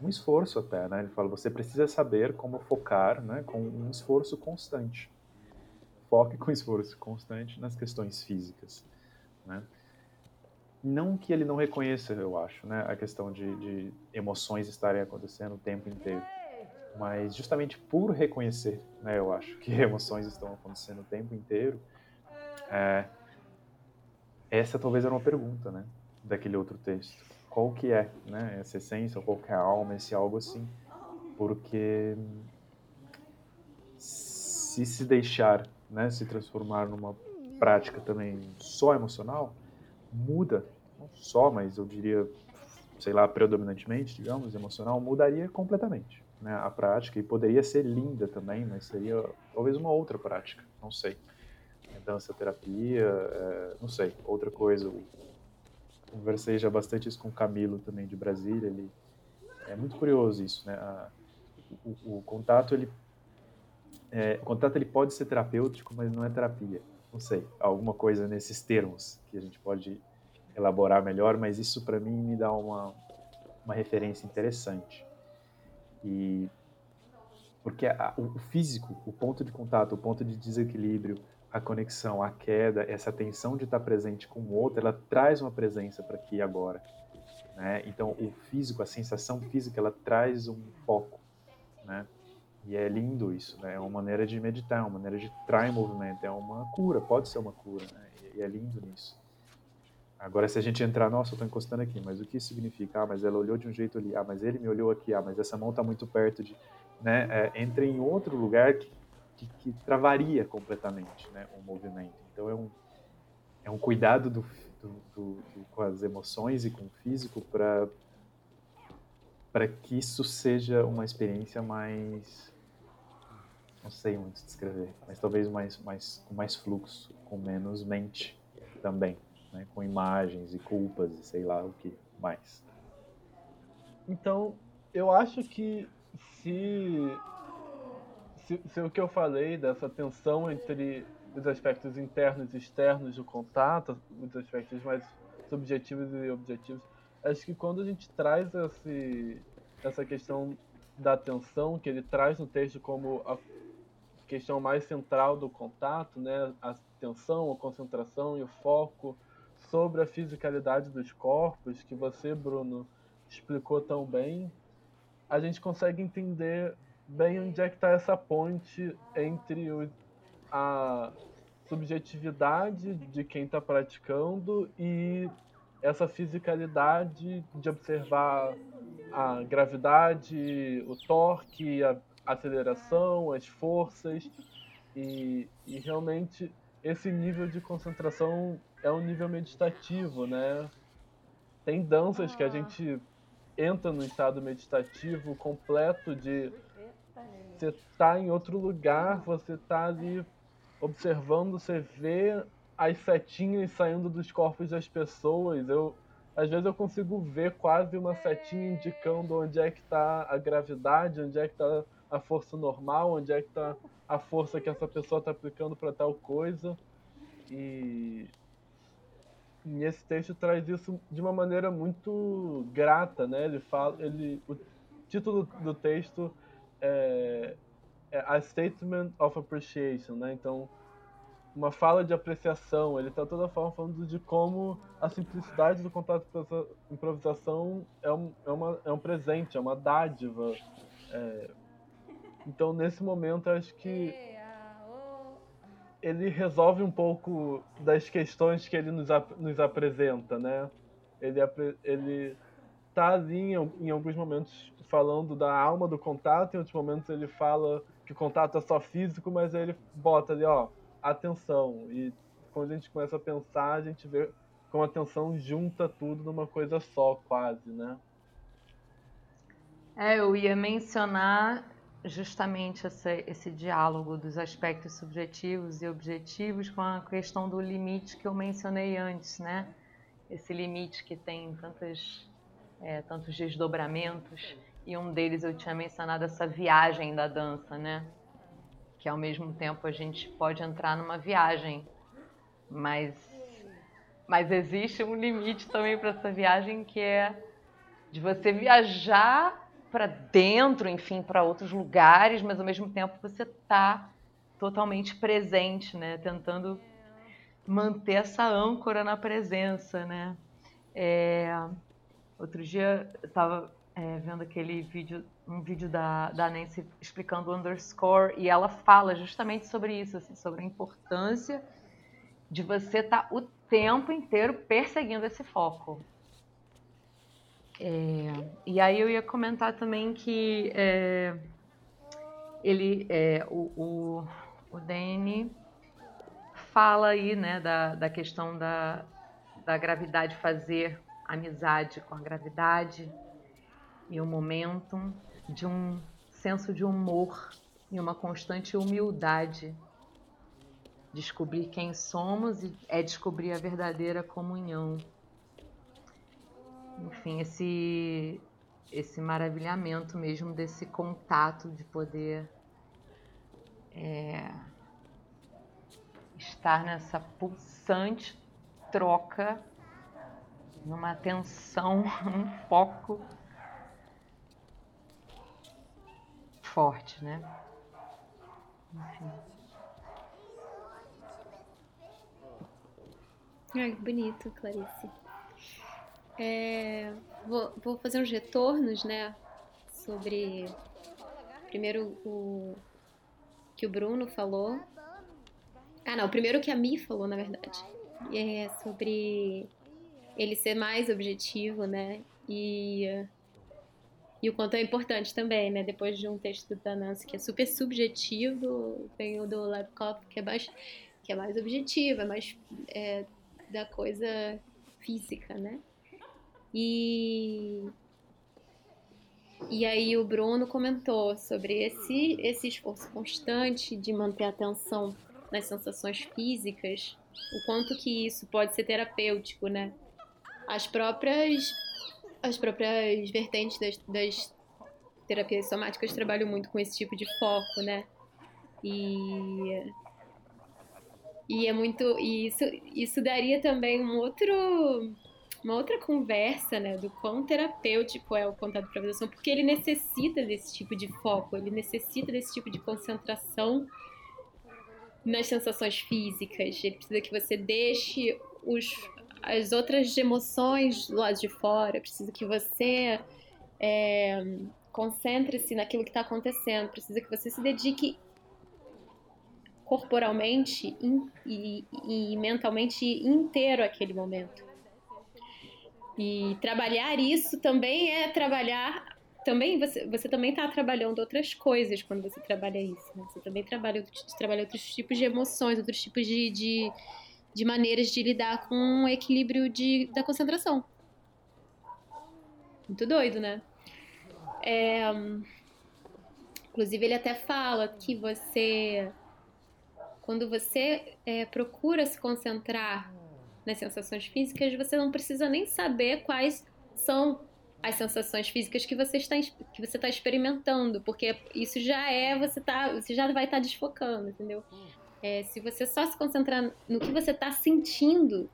um esforço até, né? Ele fala você precisa saber como focar, né, com um esforço constante foque com esforço constante nas questões físicas, né? Não que ele não reconheça, eu acho, né, a questão de, de emoções estarem acontecendo o tempo inteiro, mas justamente por reconhecer, né, eu acho que emoções estão acontecendo o tempo inteiro, é, essa talvez era uma pergunta, né, daquele outro texto. Qual que é, né, essa essência, qual que é a alma, esse algo assim? Porque se se deixar né, se transformar numa prática também só emocional, muda, não só, mas eu diria, sei lá, predominantemente, digamos, emocional, mudaria completamente né, a prática e poderia ser linda também, mas seria talvez uma outra prática, não sei. Dança terapia, é, não sei, outra coisa. Eu conversei já bastante isso com o Camilo também de Brasília, ele é muito curioso isso, né? A, o, o, contato ele é, o contato ele pode ser terapêutico, mas não é terapia. Não sei, alguma coisa nesses termos que a gente pode elaborar melhor, mas isso para mim me dá uma, uma referência interessante. E porque a, o físico, o ponto de contato, o ponto de desequilíbrio, a conexão, a queda, essa tensão de estar presente com o outro, ela traz uma presença para aqui e agora. Né? Então, o físico, a sensação física, ela traz um foco. Né? E é lindo isso, né? É uma maneira de meditar, é uma maneira de entrar em movimento, é uma cura, pode ser uma cura, né? E é lindo nisso. Agora, se a gente entrar, nossa, eu estou encostando aqui, mas o que significa? Ah, mas ela olhou de um jeito ali, ah, mas ele me olhou aqui, ah, mas essa mão está muito perto de. Né? É, entra em outro lugar que, que, que, travaria completamente né, o movimento. Então, é um, é um cuidado do, do, do, do com as emoções e com o físico para para que isso seja uma experiência mais não sei muito descrever, mas talvez mais, mais, com mais fluxo, com menos mente também, né? com imagens e culpas e sei lá o que mais. Então, eu acho que se, se, se o que eu falei dessa tensão entre os aspectos internos e externos do contato, os aspectos mais subjetivos e objetivos, acho que quando a gente traz esse, essa questão da atenção que ele traz no texto como a questão mais central do contato, né? A atenção, a concentração e o foco sobre a fisicalidade dos corpos, que você, Bruno, explicou tão bem, a gente consegue entender bem onde é que está essa ponte entre o, a subjetividade de quem está praticando e essa fisicalidade de observar a gravidade, o torque, a aceleração, as forças e, e realmente esse nível de concentração é um nível meditativo, né? Tem danças que a gente entra no estado meditativo completo de você tá em outro lugar, você tá ali observando, você vê as setinhas saindo dos corpos das pessoas. Eu às vezes eu consigo ver quase uma setinha indicando onde é que está a gravidade, onde é que está a força normal, onde é que está a força que essa pessoa está aplicando para tal coisa. E... e esse texto traz isso de uma maneira muito grata, né? Ele fala, ele, o título do texto é, é A Statement of Appreciation, né? Então uma fala de apreciação. Ele está toda forma falando de como a simplicidade do contato com improvisação é um, é, uma, é um presente, é uma dádiva. É... Então, nesse momento, acho que ele resolve um pouco das questões que ele nos, ap nos apresenta, né? Ele, ele tá ali em, em alguns momentos falando da alma do contato, em outros momentos ele fala que o contato é só físico, mas aí ele bota ali, ó, atenção. E quando a gente começa a pensar, a gente vê como a atenção junta tudo numa coisa só, quase, né? É, eu ia mencionar justamente esse, esse diálogo dos aspectos subjetivos e objetivos com a questão do limite que eu mencionei antes, né? Esse limite que tem tantos, é, tantos desdobramentos e um deles eu tinha mencionado essa viagem da dança, né? que ao mesmo tempo a gente pode entrar numa viagem, mas mas existe um limite também para essa viagem que é de você viajar para dentro, enfim, para outros lugares, mas ao mesmo tempo você está totalmente presente, né? Tentando manter essa âncora na presença, né? É... Outro dia eu estava é, vendo aquele vídeo, um vídeo da, da Nancy explicando o underscore, e ela fala justamente sobre isso, assim, sobre a importância de você estar tá o tempo inteiro perseguindo esse foco. É, e aí eu ia comentar também que é, ele, é, o, o, o Danny fala aí, né, da, da questão da, da gravidade fazer amizade com a gravidade, e o momentum de um senso de humor e uma constante humildade. Descobrir quem somos é descobrir a verdadeira comunhão. Enfim, esse esse maravilhamento mesmo desse contato de poder é, estar nessa pulsante troca, numa atenção, num foco forte, né? Enfim. Ai, bonito, Clarice. É, vou, vou, fazer uns retornos, né? Sobre. Primeiro o que o Bruno falou. Ah, não, primeiro que a Mi falou, na verdade. É sobre ele ser mais objetivo, né? E e o quanto é importante também, né? Depois de um texto da Nancy que é super subjetivo, tem o do Lapkop que é mais, que é mais objetivo, é mais é, da coisa física, né? E, e aí o Bruno comentou sobre esse, esse esforço constante de manter a atenção nas sensações físicas, o quanto que isso pode ser terapêutico, né? As próprias as próprias vertentes das, das terapias somáticas trabalham muito com esse tipo de foco, né? E e é muito e isso isso daria também um outro uma outra conversa, né, do quão terapêutico é o contato de improvisação, porque ele necessita desse tipo de foco, ele necessita desse tipo de concentração nas sensações físicas. Ele precisa que você deixe os as outras emoções do lado de fora, precisa que você é, concentre-se naquilo que está acontecendo, precisa que você se dedique corporalmente e, e, mentalmente inteiro àquele momento. E trabalhar isso também é trabalhar. Também você, você também está trabalhando outras coisas quando você trabalha isso. Né? Você também trabalha, trabalha outros tipos de emoções, outros tipos de, de de maneiras de lidar com o equilíbrio de, da concentração. Muito doido, né? É, inclusive, ele até fala que você. Quando você é, procura se concentrar nas sensações físicas, você não precisa nem saber quais são as sensações físicas que você está que você está experimentando, porque isso já é você tá você já vai estar tá desfocando, entendeu? É, se você só se concentrar no que você está sentindo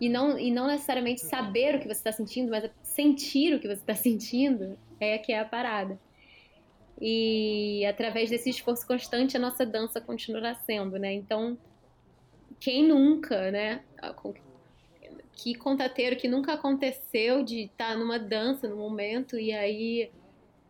e não e não necessariamente saber o que você está sentindo, mas sentir o que você está sentindo, é que é a parada. E através desse esforço constante a nossa dança continuará sendo, né? Então, quem nunca, né? que contateiro que nunca aconteceu de estar tá numa dança no momento e aí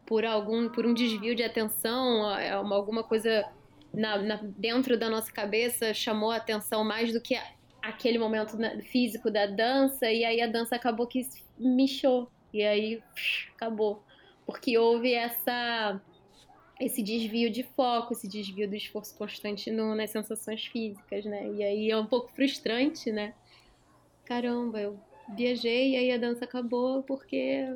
por algum por um desvio de atenção é alguma coisa na, na, dentro da nossa cabeça chamou a atenção mais do que aquele momento físico da dança e aí a dança acabou que michou e aí acabou porque houve essa esse desvio de foco, esse desvio do esforço constante no, nas sensações físicas, né? E aí é um pouco frustrante, né? caramba, eu viajei e aí a dança acabou porque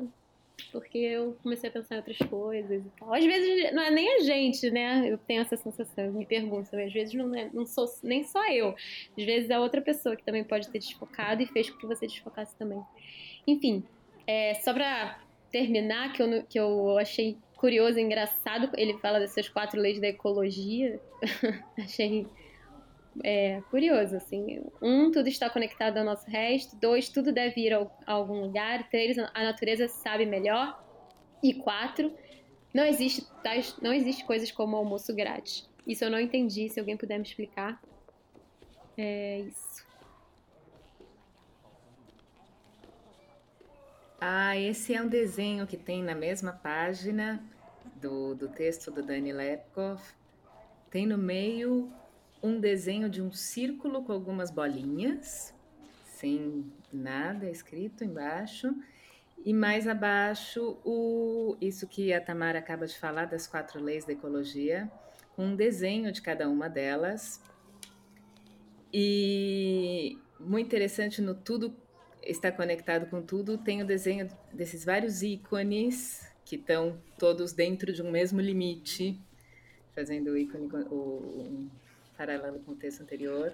porque eu comecei a pensar em outras coisas e tal. Às vezes não é nem a gente, né? Eu tenho essa sensação, me pergunto, às vezes não, é, não sou nem só eu. Às vezes é outra pessoa que também pode ter desfocado e fez com que você desfocasse também. Enfim, é, só pra terminar, que eu, que eu achei curioso engraçado, ele fala dessas quatro leis da ecologia. achei é, curioso, assim. Um, tudo está conectado ao nosso resto. Dois, tudo deve ir a algum lugar. Três, a natureza sabe melhor. E quatro, não existe, tais, não existe coisas como almoço grátis. Isso eu não entendi, se alguém puder me explicar. É isso. Ah, esse é um desenho que tem na mesma página do, do texto do Dani Lepkov. Tem no meio um desenho de um círculo com algumas bolinhas, sem nada escrito embaixo. E mais abaixo, o, isso que a Tamara acaba de falar, das quatro leis da ecologia, com um desenho de cada uma delas. E muito interessante no tudo está conectado com tudo, tem o desenho desses vários ícones que estão todos dentro de um mesmo limite, fazendo o ícone, o, paralelo com o texto anterior.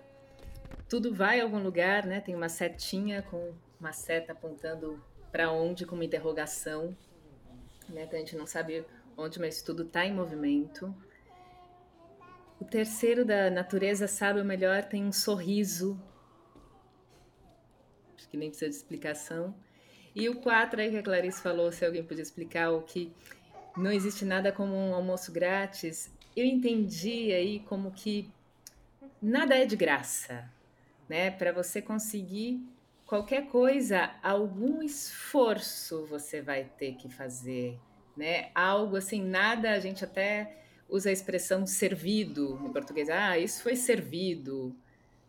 Tudo vai a algum lugar, né? Tem uma setinha com uma seta apontando para onde com uma interrogação, né? Então a gente não sabe onde, mas tudo está em movimento. O terceiro da natureza sabe o melhor tem um sorriso. Acho que nem precisa de explicação. E o quatro aí que a Clarice falou, se alguém podia explicar o que não existe nada como um almoço grátis. Eu entendi aí como que nada é de graça, né? Para você conseguir qualquer coisa, algum esforço você vai ter que fazer, né? Algo assim, nada, a gente até usa a expressão servido em português. Ah, isso foi servido,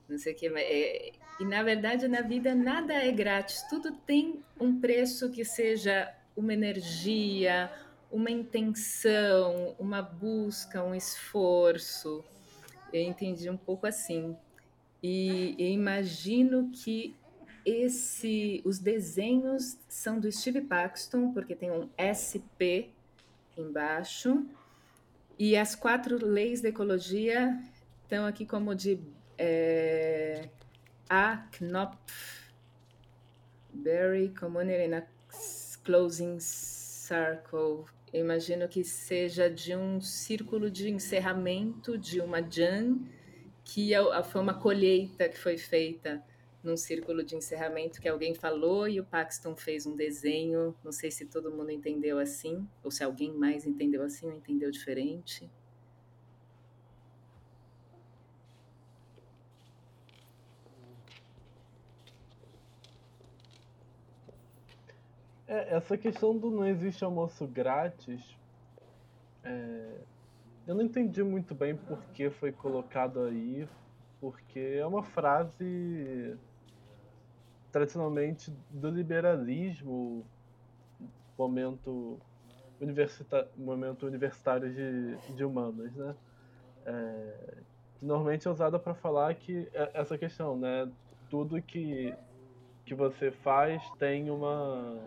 não sei o que. É, e na verdade, na vida, nada é grátis. Tudo tem um preço que seja uma energia, uma intenção, uma busca, um esforço. Eu entendi um pouco assim. E imagino que esse, os desenhos são do Steve Paxton, porque tem um SP embaixo. E as quatro leis da ecologia estão aqui como de é, A Knopf, Berry, Community in a Closing Circle, eu imagino que seja de um círculo de encerramento de uma jam, que é foi uma colheita que foi feita num círculo de encerramento que alguém falou e o Paxton fez um desenho. Não sei se todo mundo entendeu assim, ou se alguém mais entendeu assim ou entendeu diferente. É, essa questão do não existe almoço grátis, é, eu não entendi muito bem por que foi colocado aí, porque é uma frase tradicionalmente do liberalismo, momento, universita momento universitário de, de humanas, né? É, normalmente é usada para falar que é, essa questão, né? Tudo que, que você faz tem uma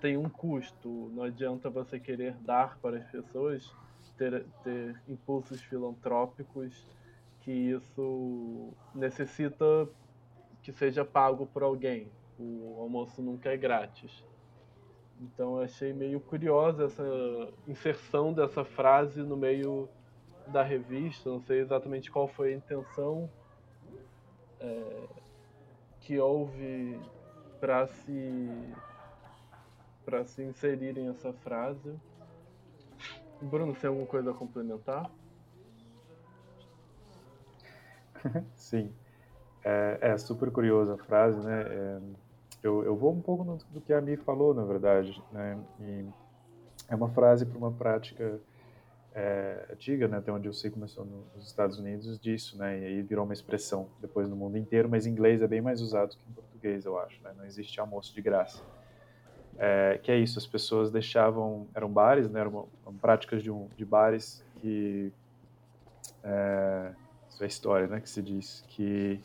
tem um custo. Não adianta você querer dar para as pessoas, ter, ter impulsos filantrópicos, que isso necessita que seja pago por alguém. O almoço nunca é grátis. Então eu achei meio curiosa essa inserção dessa frase no meio da revista. Não sei exatamente qual foi a intenção é, que houve para se para se inserirem essa frase. Bruno, tem alguma coisa a complementar? Sim. É, é, super curiosa a frase, né? É, eu, eu vou um pouco no, do que a Mi falou, na verdade, né? E é uma frase para uma prática é, antiga, né? Até onde eu sei começou nos Estados Unidos disso, né? E aí virou uma expressão depois no mundo inteiro, mas em inglês é bem mais usado que em português, eu acho, né? Não existe almoço de graça. É, que é isso, as pessoas deixavam, eram bares, né? Eram, eram práticas de, um, de bares que é, isso é história, né? Que se diz que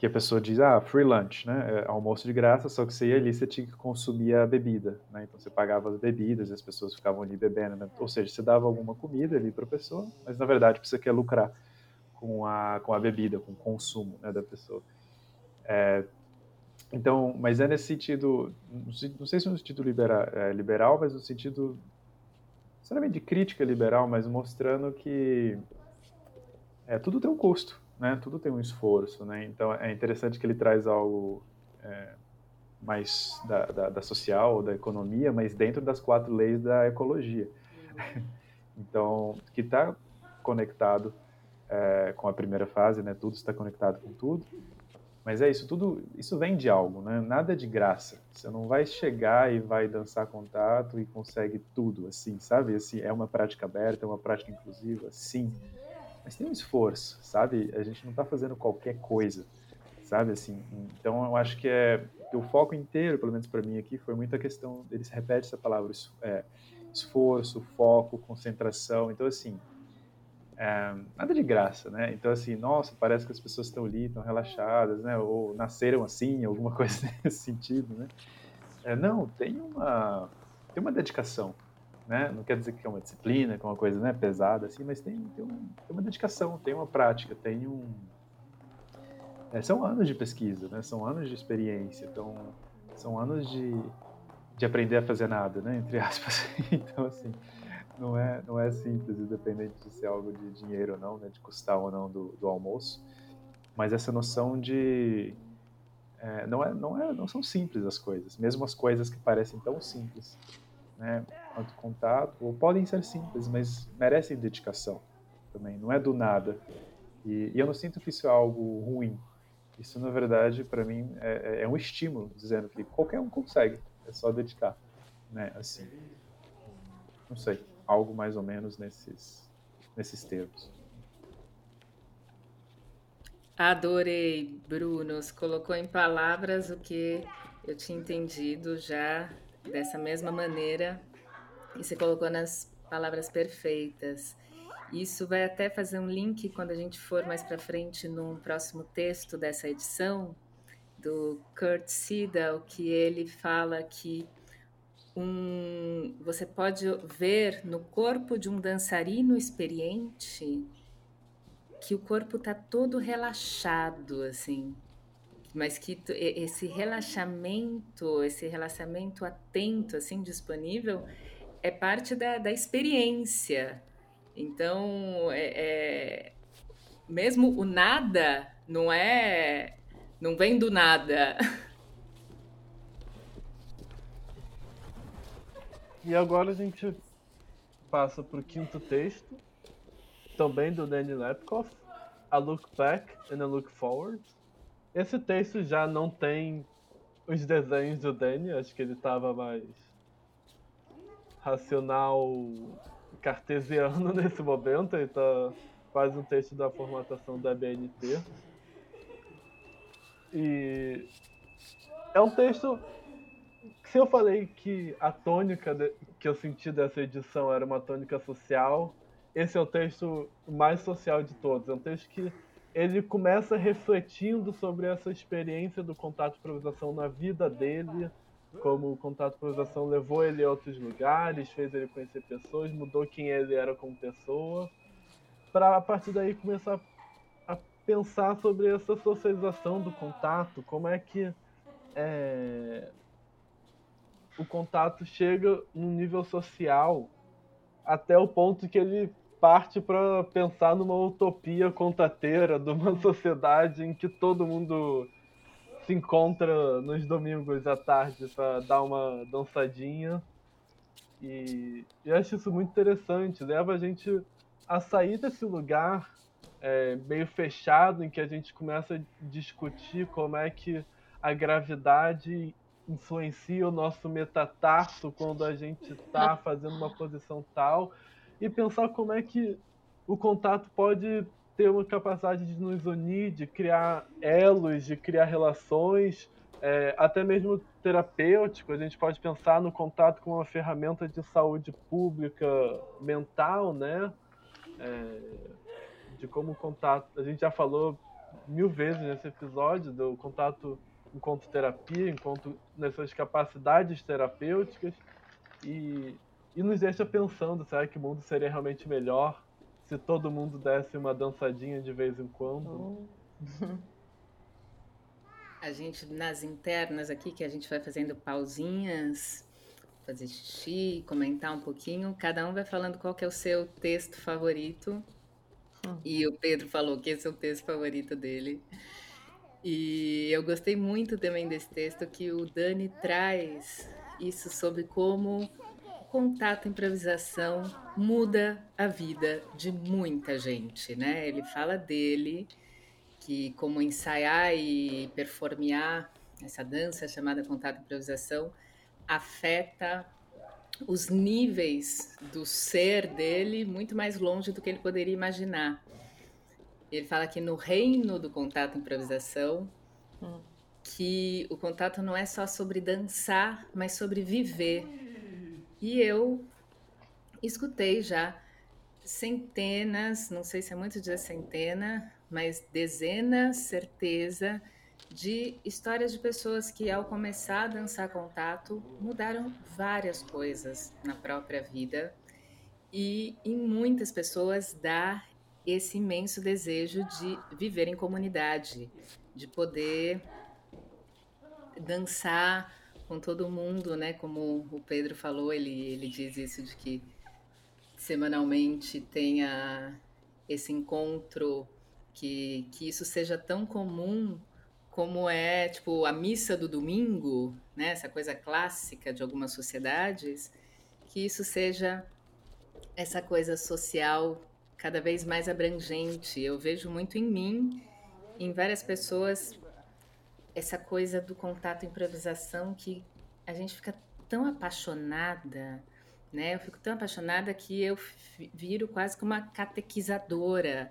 que a pessoa diz, ah, free lunch, né? É almoço de graça, só que você ia ali, você tinha que consumir a bebida, né? Então você pagava as bebidas e as pessoas ficavam ali bebendo, né? Ou seja, você dava alguma comida ali para a pessoa, mas na verdade você quer lucrar com a, com a bebida, com o consumo né, da pessoa. É, então, mas é nesse sentido, não sei se no sentido liberal, é, liberal mas no sentido, sinceramente, de crítica liberal, mas mostrando que é, tudo tem um custo, né? Tudo tem um esforço, né? Então é interessante que ele traz algo é, mais da, da, da, social, da economia, mas dentro das quatro leis da ecologia. Então, que está conectado é, com a primeira fase, né? Tudo está conectado com tudo. Mas é isso, tudo isso vem de algo, né? Nada é de graça. Você não vai chegar e vai dançar contato e consegue tudo, assim, sabe? Assim, é uma prática aberta, é uma prática inclusiva, sim mas tem um esforço, sabe? A gente não está fazendo qualquer coisa, sabe? Assim, então eu acho que é o foco inteiro, pelo menos para mim aqui, foi muita questão. Eles repetem essa palavra, é, esforço, foco, concentração. Então assim, é, nada de graça, né? Então assim, nossa, parece que as pessoas estão ali, estão relaxadas, né? Ou nasceram assim, alguma coisa nesse sentido, né? É, não, tem uma tem uma dedicação, né? Não quer dizer que é uma disciplina, que é uma coisa né, pesada, assim, mas tem, tem, um, tem uma dedicação, tem uma prática, tem um... É, são anos de pesquisa, né? São anos de experiência, então são anos de, de aprender a fazer nada, né? Entre aspas. então, assim, não é, não é simples, independente de ser algo de dinheiro ou não, né? De custar ou não do, do almoço. Mas essa noção de... É, não, é, não, é, não são simples as coisas, mesmo as coisas que parecem tão simples né, quanto contato, ou podem ser simples, mas merecem dedicação também, não é do nada. E, e eu não sinto que isso é algo ruim. Isso, na verdade, para mim, é, é, é, um estímulo, dizendo que qualquer um consegue, é só dedicar, né, assim. Não sei, algo mais ou menos nesses, nesses termos. Adorei, Bruno. Você colocou em palavras o que eu tinha entendido já dessa mesma maneira e você colocou nas palavras perfeitas. Isso vai até fazer um link quando a gente for mais para frente no próximo texto dessa edição do Kurt Siedel, que ele fala que um, você pode ver no corpo de um dançarino experiente que o corpo está todo relaxado, assim, mas que esse relaxamento, esse relaxamento atento, assim, disponível, é parte da, da experiência. Então, é, é, mesmo o nada não é, não vem do nada. E agora a gente passa para o quinto texto, também do Danny Lepkoff, A Look Back and a Look Forward. Esse texto já não tem os desenhos do Danny, acho que ele estava mais racional cartesiano nesse momento, ele tá quase um texto da formatação da BNT. E é um texto se eu falei que a tônica de, que eu senti dessa edição era uma tônica social, esse é o texto mais social de todos. É um texto que ele começa refletindo sobre essa experiência do contato improvisação na vida dele, como o contato improvisação levou ele a outros lugares, fez ele conhecer pessoas, mudou quem ele era como pessoa, para a partir daí começar a pensar sobre essa socialização do contato, como é que é, o contato chega num nível social até o ponto que ele parte para pensar numa utopia contateira de uma sociedade em que todo mundo se encontra nos domingos à tarde para dar uma dançadinha. E eu acho isso muito interessante, leva a gente a sair desse lugar é, meio fechado em que a gente começa a discutir como é que a gravidade influencia o nosso metatarso quando a gente está fazendo uma posição tal e pensar como é que o contato pode ter uma capacidade de nos unir, de criar elos, de criar relações, é, até mesmo terapêutico. A gente pode pensar no contato como uma ferramenta de saúde pública mental, né? É, de como o contato. A gente já falou mil vezes nesse episódio do contato enquanto terapia, enquanto nas suas capacidades terapêuticas e, e nos deixa pensando, será que o mundo seria realmente melhor se todo mundo desse uma dançadinha de vez em quando? A gente, nas internas aqui, que a gente vai fazendo pausinhas, fazer xixi, comentar um pouquinho, cada um vai falando qual que é o seu texto favorito. Hum. E o Pedro falou que esse é o texto favorito dele. E eu gostei muito também desse texto que o Dani traz isso sobre como contato improvisação muda a vida de muita gente, né? Ele fala dele que como ensaiar e performear essa dança chamada contato improvisação afeta os níveis do ser dele muito mais longe do que ele poderia imaginar. Ele fala que no reino do contato improvisação, hum. que o contato não é só sobre dançar, mas sobre viver. E eu escutei já centenas, não sei se é muito dizer centena, mas dezenas, certeza, de histórias de pessoas que, ao começar a dançar contato, mudaram várias coisas na própria vida. E em muitas pessoas dá esse imenso desejo de viver em comunidade, de poder dançar com todo mundo, né? Como o Pedro falou, ele, ele diz isso de que semanalmente tenha esse encontro, que, que isso seja tão comum como é, tipo, a missa do domingo, né? Essa coisa clássica de algumas sociedades, que isso seja essa coisa social cada vez mais abrangente. Eu vejo muito em mim, em várias pessoas, essa coisa do contato improvisação que a gente fica tão apaixonada, né? Eu fico tão apaixonada que eu viro quase como uma catequizadora.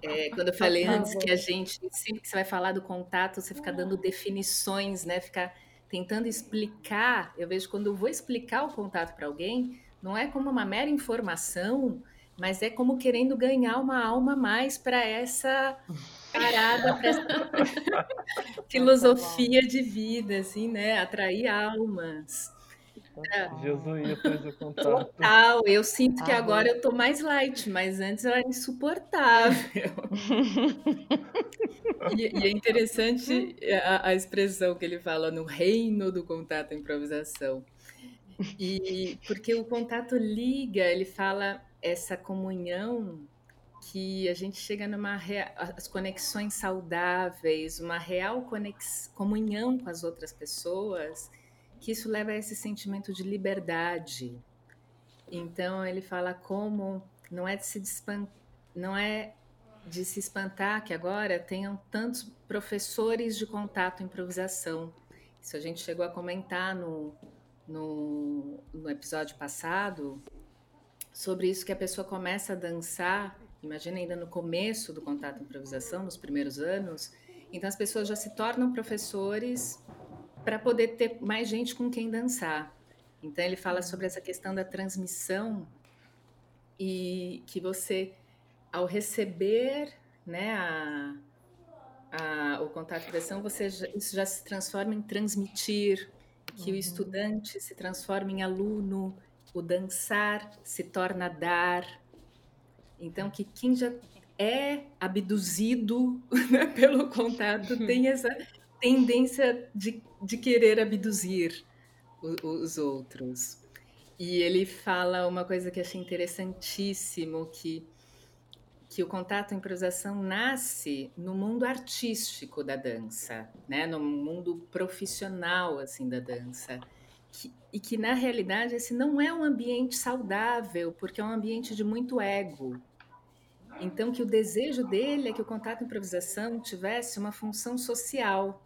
É, quando eu falei antes que a gente, sempre que você vai falar do contato, você fica dando definições, né? Fica tentando explicar. Eu vejo quando eu vou explicar o contato para alguém, não é como uma mera informação, mas é como querendo ganhar uma alma mais para essa parada, para essa filosofia de vida, assim, né? Atrair almas. Jesuítas do contato. Total, eu sinto que ah, agora eu tô mais light, mas antes eu era insuportável. e, e, é interessante a, a, expressão que ele fala no reino do contato improvisação. E porque o contato liga, ele fala essa comunhão que a gente chega numa as conexões saudáveis, uma real conex, comunhão com as outras pessoas, que isso leva a esse sentimento de liberdade. Então ele fala como não é de se não é de se espantar que agora tenham tantos professores de contato e improvisação. Isso a gente chegou a comentar no, no, no episódio passado, sobre isso que a pessoa começa a dançar, imagina ainda no começo do contato improvisação, nos primeiros anos, então as pessoas já se tornam professores para poder ter mais gente com quem dançar. Então ele fala sobre essa questão da transmissão e que você, ao receber né, a, a, o contato improvisação, você já, isso já se transforma em transmitir. que uhum. o estudante se transforma em aluno, o dançar se torna dar. Então, que quem já é abduzido né, pelo contato tem essa tendência de, de querer abduzir os outros. E ele fala uma coisa que achei interessantíssimo, que, que o contato a improvisação nasce no mundo artístico da dança, né? no mundo profissional assim da dança. Que, e que, na realidade, esse não é um ambiente saudável, porque é um ambiente de muito ego. Então, que o desejo dele é que o contato improvisação tivesse uma função social,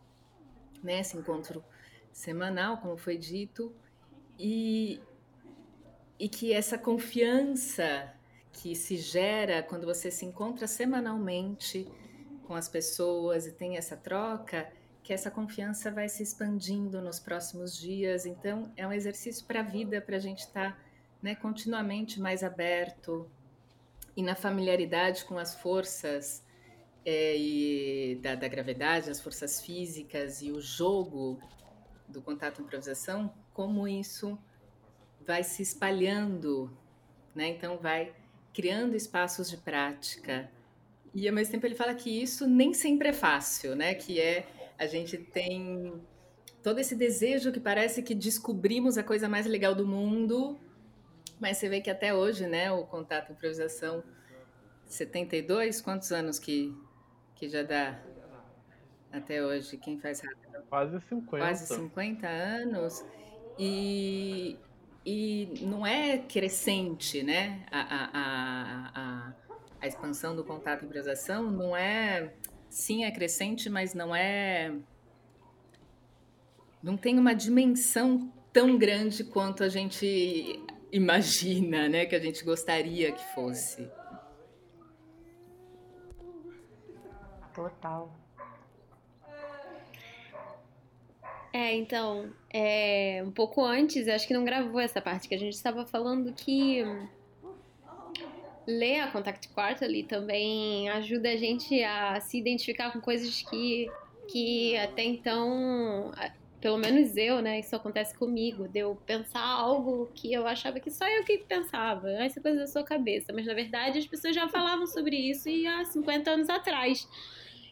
né? esse encontro semanal, como foi dito, e, e que essa confiança que se gera quando você se encontra semanalmente com as pessoas e tem essa troca, que essa confiança vai se expandindo nos próximos dias. Então, é um exercício para a vida, para a gente estar tá, né, continuamente mais aberto e na familiaridade com as forças é, e da, da gravidade, as forças físicas e o jogo do contato improvisação, como isso vai se espalhando, né? Então vai criando espaços de prática. E ao mesmo tempo ele fala que isso nem sempre é fácil, né? Que é a gente tem todo esse desejo que parece que descobrimos a coisa mais legal do mundo, mas você vê que até hoje, né, o contato improvisação 72, quantos anos que que já dá até hoje? Quem faz rápido? Quase 50. Quase 50 anos. E e não é crescente, né? A, a, a, a, expansão do contato e improvisação não é. Sim, é crescente, mas não é. Não tem uma dimensão tão grande quanto a gente imagina, né? Que a gente gostaria que fosse. Total. É, então, é, um pouco antes, acho que não gravou essa parte, que a gente estava falando que ler a Contact Quarterly também ajuda a gente a se identificar com coisas que, que até então, pelo menos eu, né, isso acontece comigo, de eu pensar algo que eu achava que só eu que pensava, essa coisa da sua cabeça, mas na verdade as pessoas já falavam sobre isso e há 50 anos atrás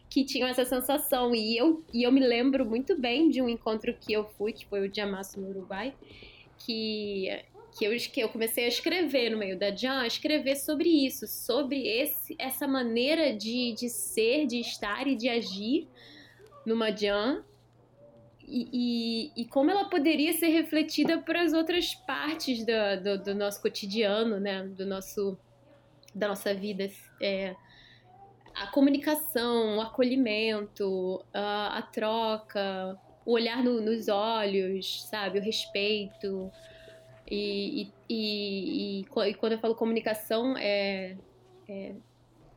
que tinham essa sensação. E eu, e eu me lembro muito bem de um encontro que eu fui, que foi o de Amasso no Uruguai, que, que, eu, que eu comecei a escrever no meio da Jam, a escrever sobre isso, sobre esse, essa maneira de, de ser, de estar e de agir numa Jam. E, e, e, como ela poderia ser refletida para as outras partes do, do, do, nosso cotidiano, né? Do nosso, da nossa vida. É, a comunicação, o acolhimento, a, a troca, o olhar no, nos olhos, sabe? O respeito. E, e, e, e, quando eu falo comunicação, é, é,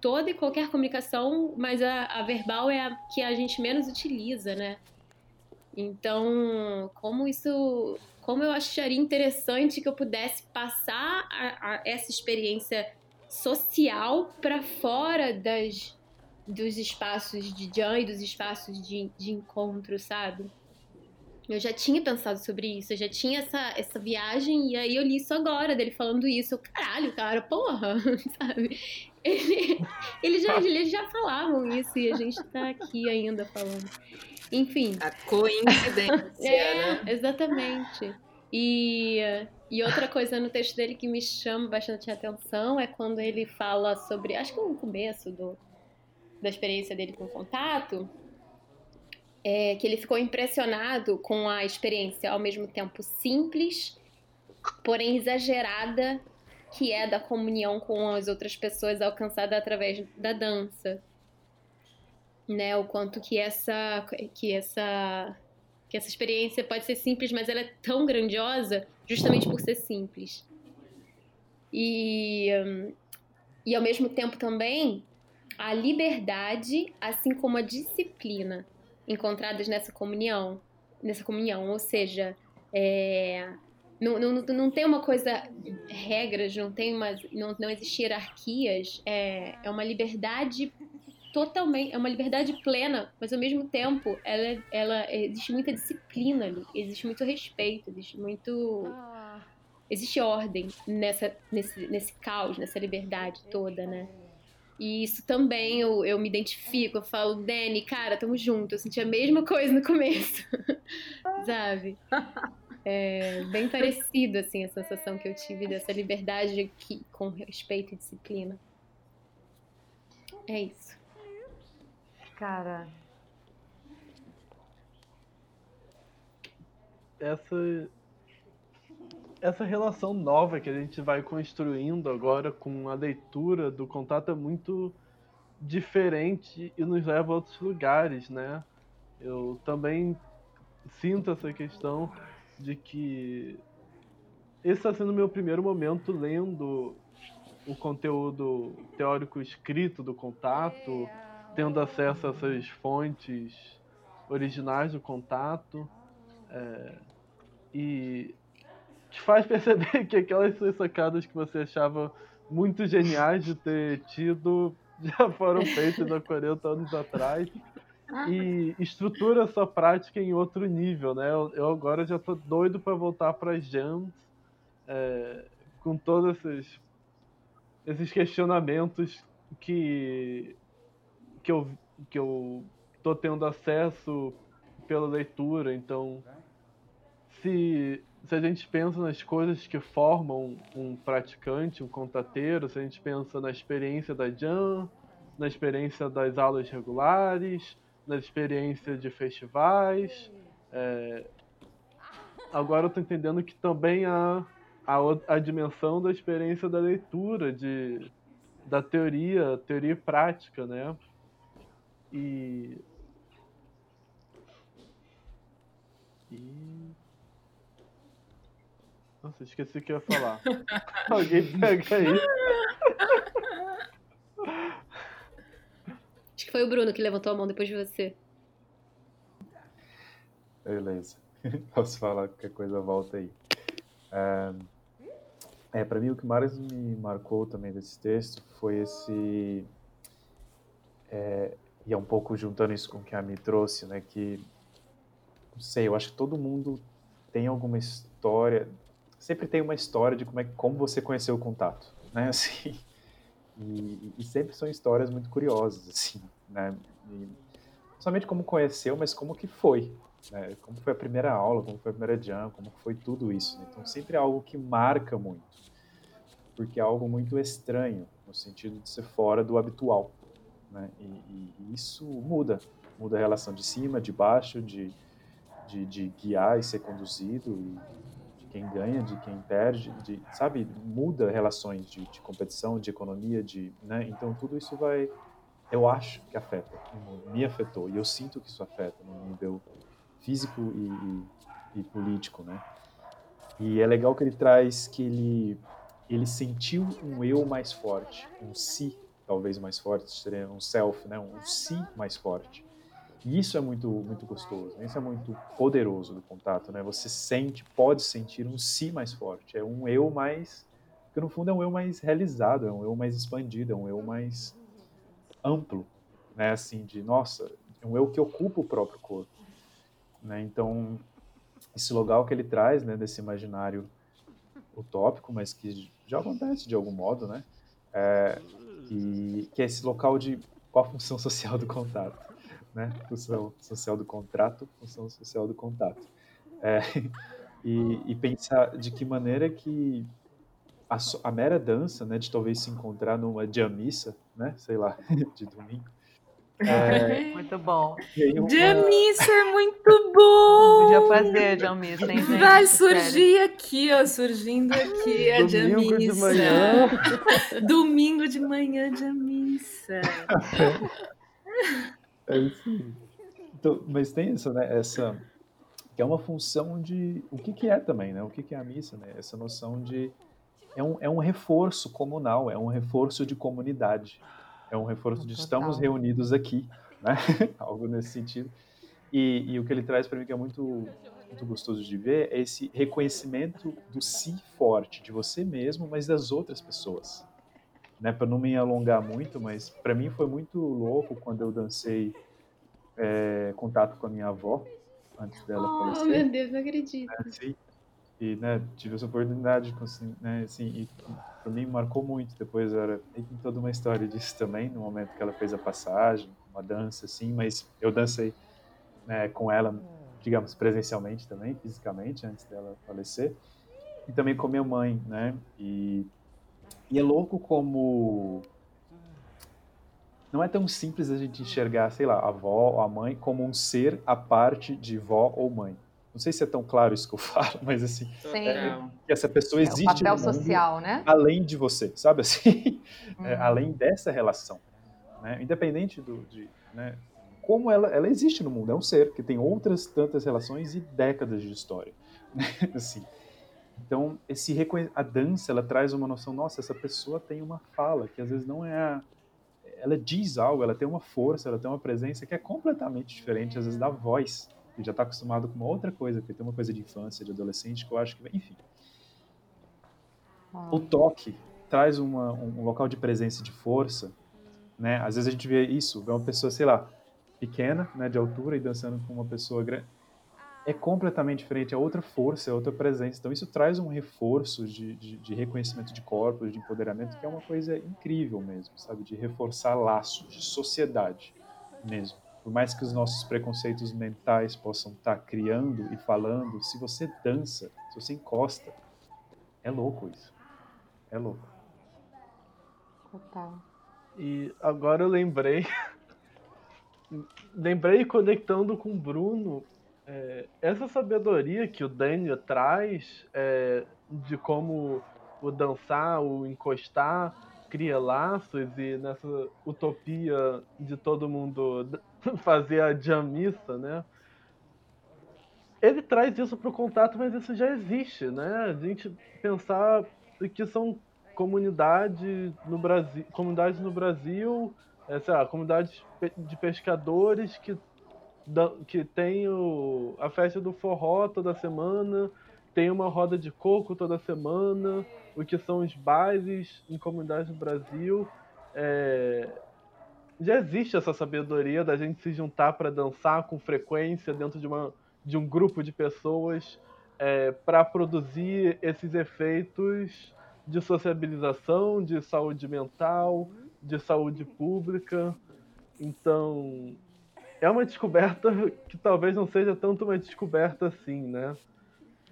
toda e qualquer comunicação, mas a, a, verbal é a que a gente menos utiliza, né? Então, como isso. Como eu acharia interessante que eu pudesse passar a, a, essa experiência social para fora das, dos espaços de Jan e dos espaços de, de encontro, sabe? Eu já tinha pensado sobre isso, eu já tinha essa, essa viagem, e aí eu li isso agora, dele falando isso. Eu, caralho, cara, porra, sabe? Ele, ele já, eles já falavam isso e a gente tá aqui ainda falando. Enfim. A coincidência, é, né? Exatamente. E, e outra coisa no texto dele que me chama bastante atenção é quando ele fala sobre, acho que é no começo do, da experiência dele com contato, é que ele ficou impressionado com a experiência ao mesmo tempo simples, porém exagerada, que é da comunhão com as outras pessoas alcançada através da dança. Né, o quanto que essa que essa que essa experiência pode ser simples, mas ela é tão grandiosa justamente por ser simples. E, e ao mesmo tempo também a liberdade, assim como a disciplina encontradas nessa comunhão, nessa comunhão, ou seja, é, não, não, não tem uma coisa, regras, não tem uma, não, não existe hierarquias, é, é uma liberdade totalmente, é uma liberdade plena, mas ao mesmo tempo ela, ela existe muita disciplina ali, existe muito respeito, existe muito existe ordem nessa nesse, nesse caos, nessa liberdade toda, né? E isso também eu, eu me identifico, eu falo, Dani, cara, tamo junto. Eu senti a mesma coisa no começo, sabe? É bem parecido, assim, a sensação que eu tive dessa liberdade aqui, com respeito e disciplina. É isso. Cara. Essa. Essa relação nova que a gente vai construindo agora com a leitura do contato é muito diferente e nos leva a outros lugares, né? Eu também sinto essa questão de que esse está sendo meu primeiro momento lendo o conteúdo teórico escrito do contato, tendo acesso a essas fontes originais do contato. É, e te faz perceber que aquelas suas sacadas que você achava muito geniais de ter tido já foram feitas há 40 anos atrás e estrutura sua prática em outro nível, né? Eu, eu agora já tô doido para voltar para jams é, com todos esses, esses questionamentos que que eu que eu tô tendo acesso pela leitura, então se se a gente pensa nas coisas que formam um praticante, um contateiro, se a gente pensa na experiência da jam, na experiência das aulas regulares, na experiência de festivais. É... Agora eu estou entendendo que também há a, a dimensão da experiência da leitura, de, da teoria, teoria prática, né? E. E. Nossa, esqueci o que eu ia falar. Alguém pega aí. Acho que foi o Bruno que levantou a mão depois de você. Beleza. Posso falar qualquer coisa, volta aí. É, é para mim o que mais me marcou também desse texto foi esse. É, e é um pouco juntando isso com o que a Mi trouxe, né? Que, não sei, eu acho que todo mundo tem alguma história, sempre tem uma história de como, é, como você conheceu o contato, né? Assim, e, e sempre são histórias muito curiosas, assim, né? E, somente como conheceu, mas como que foi, né? Como foi a primeira aula, como foi a primeira jam, como foi tudo isso. Né? Então sempre é algo que marca muito, porque é algo muito estranho, no sentido de ser fora do habitual, né? E, e, e isso muda, muda a relação de cima, de baixo, de, de, de guiar e ser conduzido, e, quem ganha, de quem perde, de, sabe, muda relações de, de competição, de economia, de, né? Então tudo isso vai, eu acho que afeta, me afetou e eu sinto que isso afeta no nível físico e, e, e político, né? E é legal que ele traz que ele ele sentiu um eu mais forte, um si talvez mais forte, seria um self, né? Um si mais forte. E isso é muito, muito gostoso, né? isso é muito poderoso do contato, né? Você sente, pode sentir um si mais forte, é um eu mais, que no fundo é um eu mais realizado, é um eu mais expandido, é um eu mais amplo, né? Assim, de, nossa, é um eu que ocupa o próprio corpo, né? Então, esse lugar que ele traz, né, desse imaginário utópico, mas que já acontece de algum modo, né? É, e que é esse local de qual a função social do contato né? Função social do contrato, função social do contato. É, e, e, pensar de que maneira que a, a, mera dança, né, de talvez se encontrar numa jamissa, né, sei lá, de domingo. É, muito bom. Uma... Jamissa é muito bom! Podia fazer jamissa, hein, gente? Vai surgir aqui, ó, surgindo aqui a Domingo jamissa. De manhã. Domingo de manhã, jamissa. É. Então, mas tem isso, né? Essa que é uma função de o que, que é também, né? O que, que é a missa, né? Essa noção de é um, é um reforço comunal, é um reforço de comunidade, é um reforço de estamos reunidos aqui, né? Algo nesse sentido. E, e o que ele traz para mim que é muito muito gostoso de ver é esse reconhecimento do si forte de você mesmo, mas das outras pessoas. Né, para não me alongar muito, mas para mim foi muito louco quando eu dancei é, contato com a minha avó antes dela oh, falecer. meu Deus, não acredito. Né, assim, e né, tive essa oportunidade, né, assim, e para mim marcou muito. Depois era tem toda uma história disso também, no momento que ela fez a passagem, uma dança assim, mas eu dancei né, com ela, digamos, presencialmente também, fisicamente, antes dela falecer, e também com minha mãe, né? E, e é louco como não é tão simples a gente enxergar, sei lá, a avó ou a mãe como um ser à parte de vó ou mãe. Não sei se é tão claro isso que eu falo, mas assim, é, que essa pessoa existe é o papel social, né? além de você, sabe assim, hum. é, além dessa relação, né? independente do, de, né? como ela, ela existe no mundo, é um ser que tem outras tantas relações e décadas de história, né? assim. Então, esse a dança, ela traz uma noção, nossa, essa pessoa tem uma fala que às vezes não é a, ela diz algo, ela tem uma força, ela tem uma presença que é completamente diferente às vezes da voz que já está acostumado com uma outra coisa, porque tem uma coisa de infância, de adolescente, que eu acho que, enfim. Ah. O toque traz uma, um local de presença e de força, né? Às vezes a gente vê isso, vê uma pessoa, sei lá, pequena, né, de altura e dançando com uma pessoa grande. É completamente diferente, é outra força, é outra presença. Então isso traz um reforço de, de, de reconhecimento de corpos, de empoderamento, que é uma coisa incrível mesmo, sabe? De reforçar laços de sociedade mesmo por mais que os nossos preconceitos mentais possam estar tá criando e falando, se você dança, se você encosta, é louco isso. É louco. Total. E agora eu lembrei. lembrei conectando com o Bruno. É, essa sabedoria que o Daniel traz é, de como o dançar, o encostar, cria laços e nessa utopia de todo mundo fazer a jamissa, né? Ele traz isso para o contato, mas isso já existe, né? A gente pensar que são comunidades no Brasil, comunidades no Brasil, é, sei lá, comunidades de pescadores que que tem o, a festa do forró toda semana, tem uma roda de coco toda semana, o que são os bailes em comunidades no Brasil. É, já existe essa sabedoria da gente se juntar para dançar com frequência dentro de, uma, de um grupo de pessoas é, para produzir esses efeitos de sociabilização, de saúde mental, de saúde pública. Então, é uma descoberta que talvez não seja tanto uma descoberta assim, né?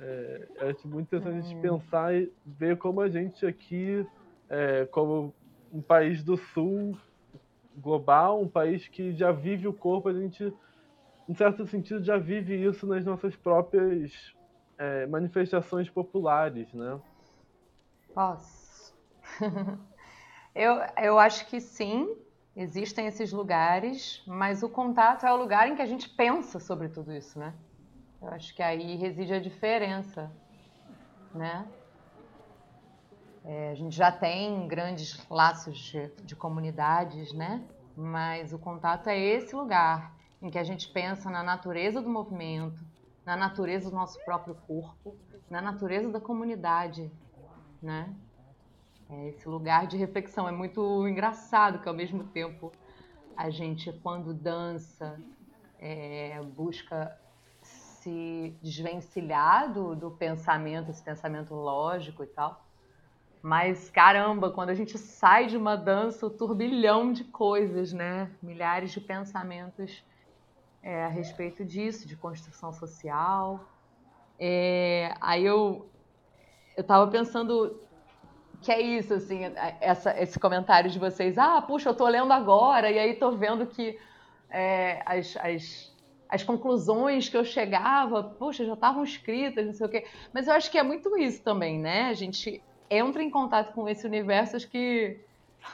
É, acho muito interessante a gente é. pensar e ver como a gente aqui, é, como um país do sul, global, um país que já vive o corpo, a gente, em certo sentido, já vive isso nas nossas próprias é, manifestações populares, né? Posso. eu, eu acho que sim, existem esses lugares, mas o contato é o lugar em que a gente pensa sobre tudo isso, né? Eu acho que aí reside a diferença, né? É, a gente já tem grandes laços de, de comunidades, né? Mas o contato é esse lugar em que a gente pensa na natureza do movimento, na natureza do nosso próprio corpo, na natureza da comunidade, né? É esse lugar de reflexão é muito engraçado que ao mesmo tempo a gente quando dança é, busca se desvencilhar do, do pensamento, esse pensamento lógico e tal, mas caramba, quando a gente sai de uma dança, o turbilhão de coisas, né? Milhares de pensamentos é, a respeito disso, de construção social. É, aí eu eu tava pensando que é isso, assim, essa, esse comentário de vocês. Ah, puxa, eu tô lendo agora, e aí tô vendo que é, as, as, as conclusões que eu chegava, puxa, já estavam escritas, não sei o quê. Mas eu acho que é muito isso também, né? A gente entra em contato com esse universo, acho que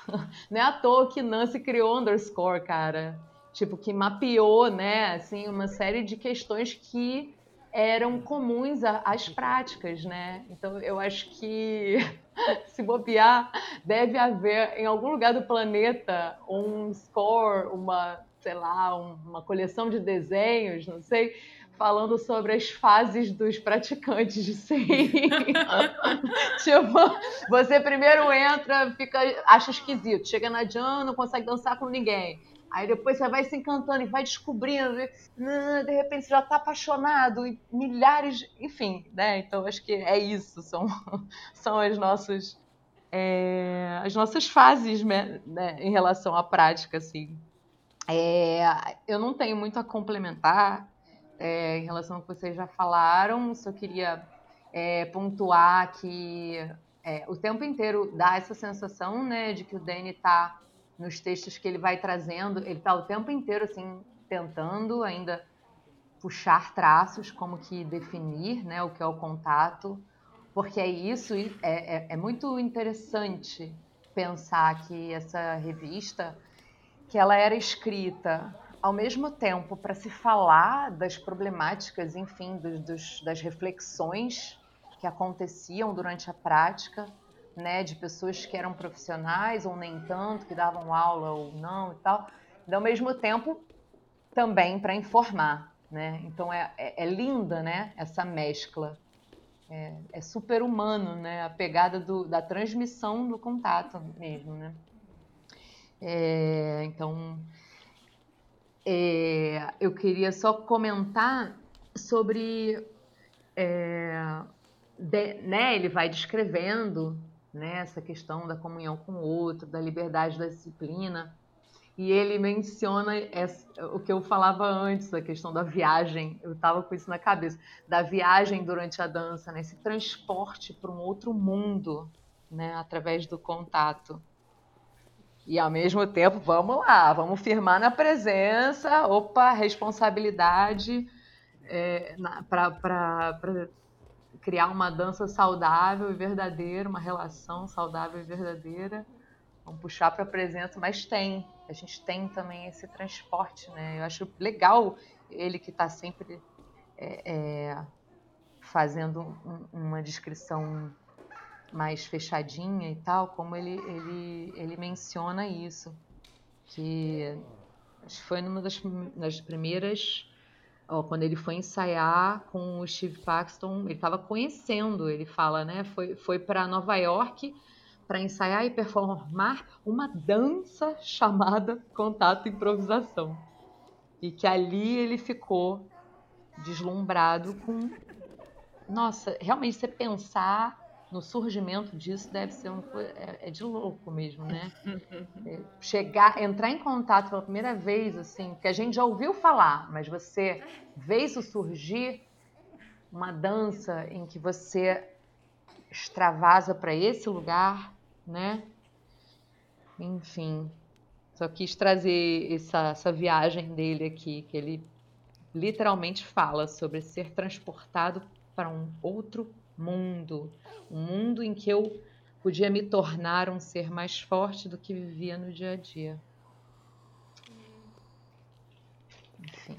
não é à toa que Nancy criou Underscore, cara. Tipo, que mapeou, né, assim, uma série de questões que eram comuns às práticas, né? Então, eu acho que, se bobear, deve haver em algum lugar do planeta um score, uma, sei lá, uma coleção de desenhos, não sei, falando sobre as fases dos praticantes de Sei. tipo, você primeiro entra, fica, acha esquisito, chega na Jan, não consegue dançar com ninguém. Aí depois você vai se encantando e vai descobrindo, e, de repente você já está apaixonado, e milhares, enfim, né? Então acho que é isso, são, são as nossas é, as nossas fases né, né, em relação à prática, assim. É, eu não tenho muito a complementar é, em relação ao que vocês já falaram, só queria é, pontuar que é, o tempo inteiro dá essa sensação né, de que o Danny está nos textos que ele vai trazendo, ele está o tempo inteiro assim tentando ainda puxar traços, como que definir né, o que é o contato, porque é isso, é, é, é muito interessante pensar que essa revista, que ela era escrita ao mesmo tempo para se falar das problemáticas, enfim, dos, dos, das reflexões que aconteciam durante a prática, né, de pessoas que eram profissionais ou nem tanto, que davam aula ou não e tal, e ao mesmo tempo também para informar, né? Então é, é, é, linda, né, essa mescla. É, é super humano, né, a pegada do, da transmissão do contato mesmo, né? É, então, é, eu queria só comentar sobre, é, de, né, ele vai descrevendo né, essa questão da comunhão com o outro, da liberdade da disciplina. E ele menciona essa, o que eu falava antes, a questão da viagem, eu estava com isso na cabeça, da viagem durante a dança, né, esse transporte para um outro mundo, né, através do contato. E ao mesmo tempo, vamos lá, vamos firmar na presença, opa, responsabilidade é, para criar uma dança saudável e verdadeira, uma relação saudável e verdadeira. Vamos puxar para a presença, mas tem, a gente tem também esse transporte, né? Eu acho legal ele que está sempre é, é, fazendo um, uma descrição mais fechadinha e tal, como ele, ele, ele menciona isso, que foi numa das, das primeiras Ó, quando ele foi ensaiar com o Steve Paxton, ele estava conhecendo, ele fala, né? Foi, foi para Nova York para ensaiar e performar uma dança chamada Contato Improvisação. E que ali ele ficou deslumbrado com. Nossa, realmente você pensar no surgimento disso deve ser um, é, é de louco mesmo, né? É, chegar, entrar em contato pela primeira vez, assim, que a gente já ouviu falar, mas você vê isso surgir, uma dança em que você extravasa para esse lugar, né? Enfim, só quis trazer essa, essa viagem dele aqui, que ele literalmente fala sobre ser transportado para um outro mundo, um mundo em que eu podia me tornar um ser mais forte do que vivia no dia a dia. Enfim.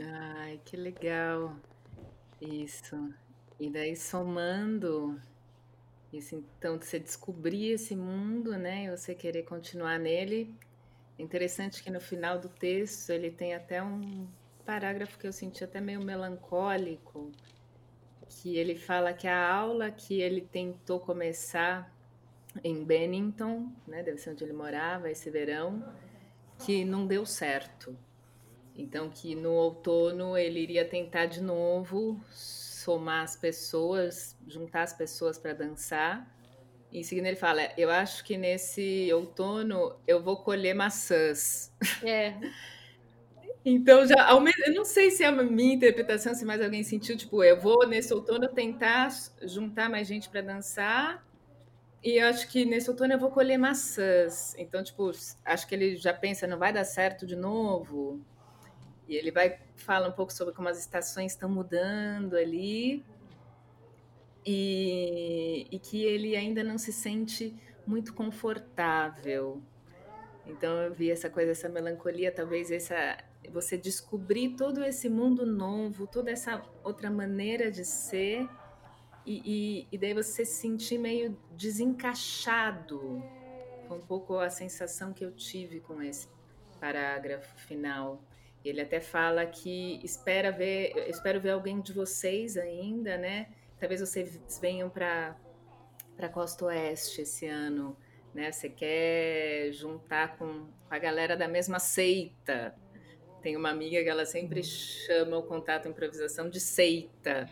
Ai, que legal. Isso. E daí somando isso, então, você descobrir esse mundo, né? E você querer continuar nele. Interessante que no final do texto ele tem até um parágrafo que eu senti até meio melancólico, que ele fala que a aula que ele tentou começar em Bennington, né, deve ser onde ele morava esse verão, que não deu certo. Então que no outono ele iria tentar de novo somar as pessoas, juntar as pessoas para dançar. Em seguida ele fala: Eu acho que nesse outono eu vou colher maçãs. É. Então, já, eu não sei se é a minha interpretação, se mais alguém sentiu, tipo, eu vou nesse outono tentar juntar mais gente para dançar, e eu acho que nesse outono eu vou colher maçãs. Então, tipo, acho que ele já pensa, não vai dar certo de novo. E ele vai fala um pouco sobre como as estações estão mudando ali, e, e que ele ainda não se sente muito confortável. Então eu vi essa coisa, essa melancolia, talvez essa você descobrir todo esse mundo novo, toda essa outra maneira de ser, e, e, e daí você se sentir meio desencaixado. Foi um pouco a sensação que eu tive com esse parágrafo final. Ele até fala que espera ver, espero ver alguém de vocês ainda, né? Talvez vocês venham para para Costa Oeste esse ano, né? Você quer juntar com a galera da mesma seita. Tem uma amiga que ela sempre chama o contato improvisação de seita.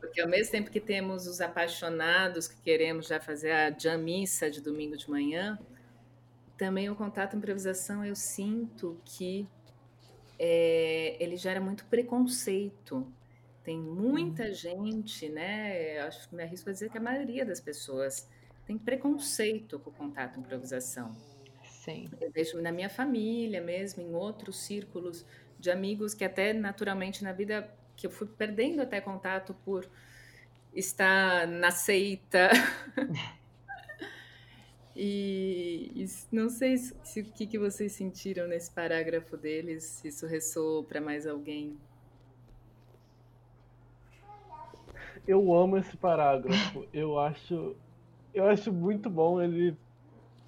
Porque ao mesmo tempo que temos os apaixonados que queremos já fazer a jamissa de domingo de manhã, também o contato improvisação eu sinto que é, ele gera muito preconceito. Tem muita uhum. gente, né? Acho que me arrisco a dizer que a maioria das pessoas tem preconceito com o contato improvisação. Sim. Eu vejo na minha família mesmo, em outros círculos de amigos que até naturalmente na vida que eu fui perdendo até contato por estar na seita. e, e, não sei se, se, o que, que vocês sentiram nesse parágrafo deles, se isso ressoou para mais alguém. Eu amo esse parágrafo. Eu acho, eu acho muito bom ele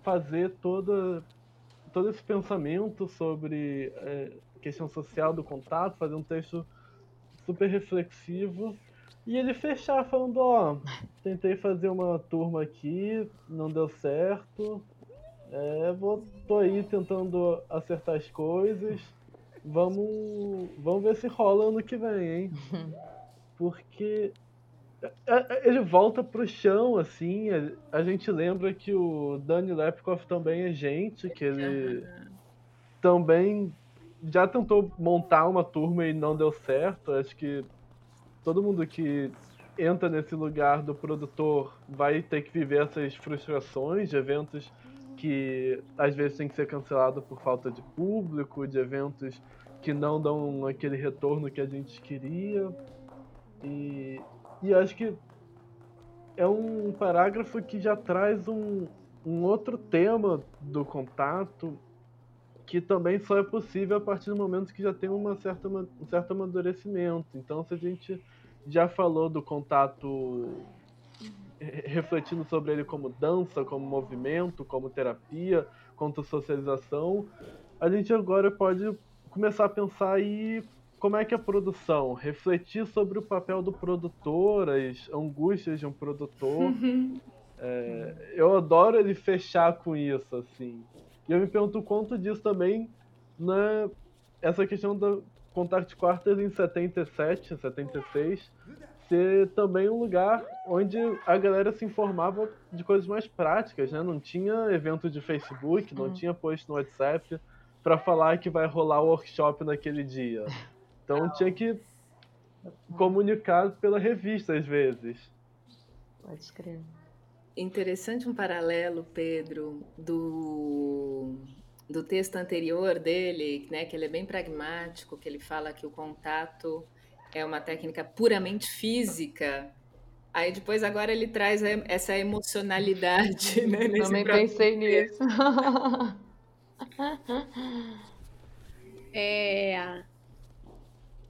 fazer toda, todo esse pensamento sobre é, questão social do contato, fazer um texto super reflexivo. E ele fechar falando, ó, tentei fazer uma turma aqui, não deu certo. É, vou, tô aí tentando acertar as coisas. Vamos, vamos ver se rola ano que vem, hein? Porque ele volta pro chão, assim. A gente lembra que o Dani Lepkoff também é gente, que ele também já tentou montar uma turma e não deu certo. Acho que todo mundo que entra nesse lugar do produtor vai ter que viver essas frustrações de eventos que às vezes tem que ser cancelado por falta de público, de eventos que não dão aquele retorno que a gente queria. E, e acho que é um parágrafo que já traz um, um outro tema do contato que também só é possível a partir do momento que já tem uma certa, um certo amadurecimento. Então, se a gente já falou do contato refletindo sobre ele como dança, como movimento, como terapia, como socialização, a gente agora pode começar a pensar aí como é que a produção, refletir sobre o papel do produtor, as angústias de um produtor. Uhum. É, eu adoro ele fechar com isso, assim. E eu me pergunto quanto disso também, né, essa questão do Contact Quarters em 77, 76, ser também um lugar onde a galera se informava de coisas mais práticas, né? Não tinha evento de Facebook, não uhum. tinha post no WhatsApp para falar que vai rolar o workshop naquele dia. Então tinha que comunicar pela revista às vezes. Pode escrever. Interessante um paralelo, Pedro, do, do texto anterior dele, né, que ele é bem pragmático, que ele fala que o contato é uma técnica puramente física. Aí depois agora ele traz essa emocionalidade, né? Nesse Também pensei nisso. é...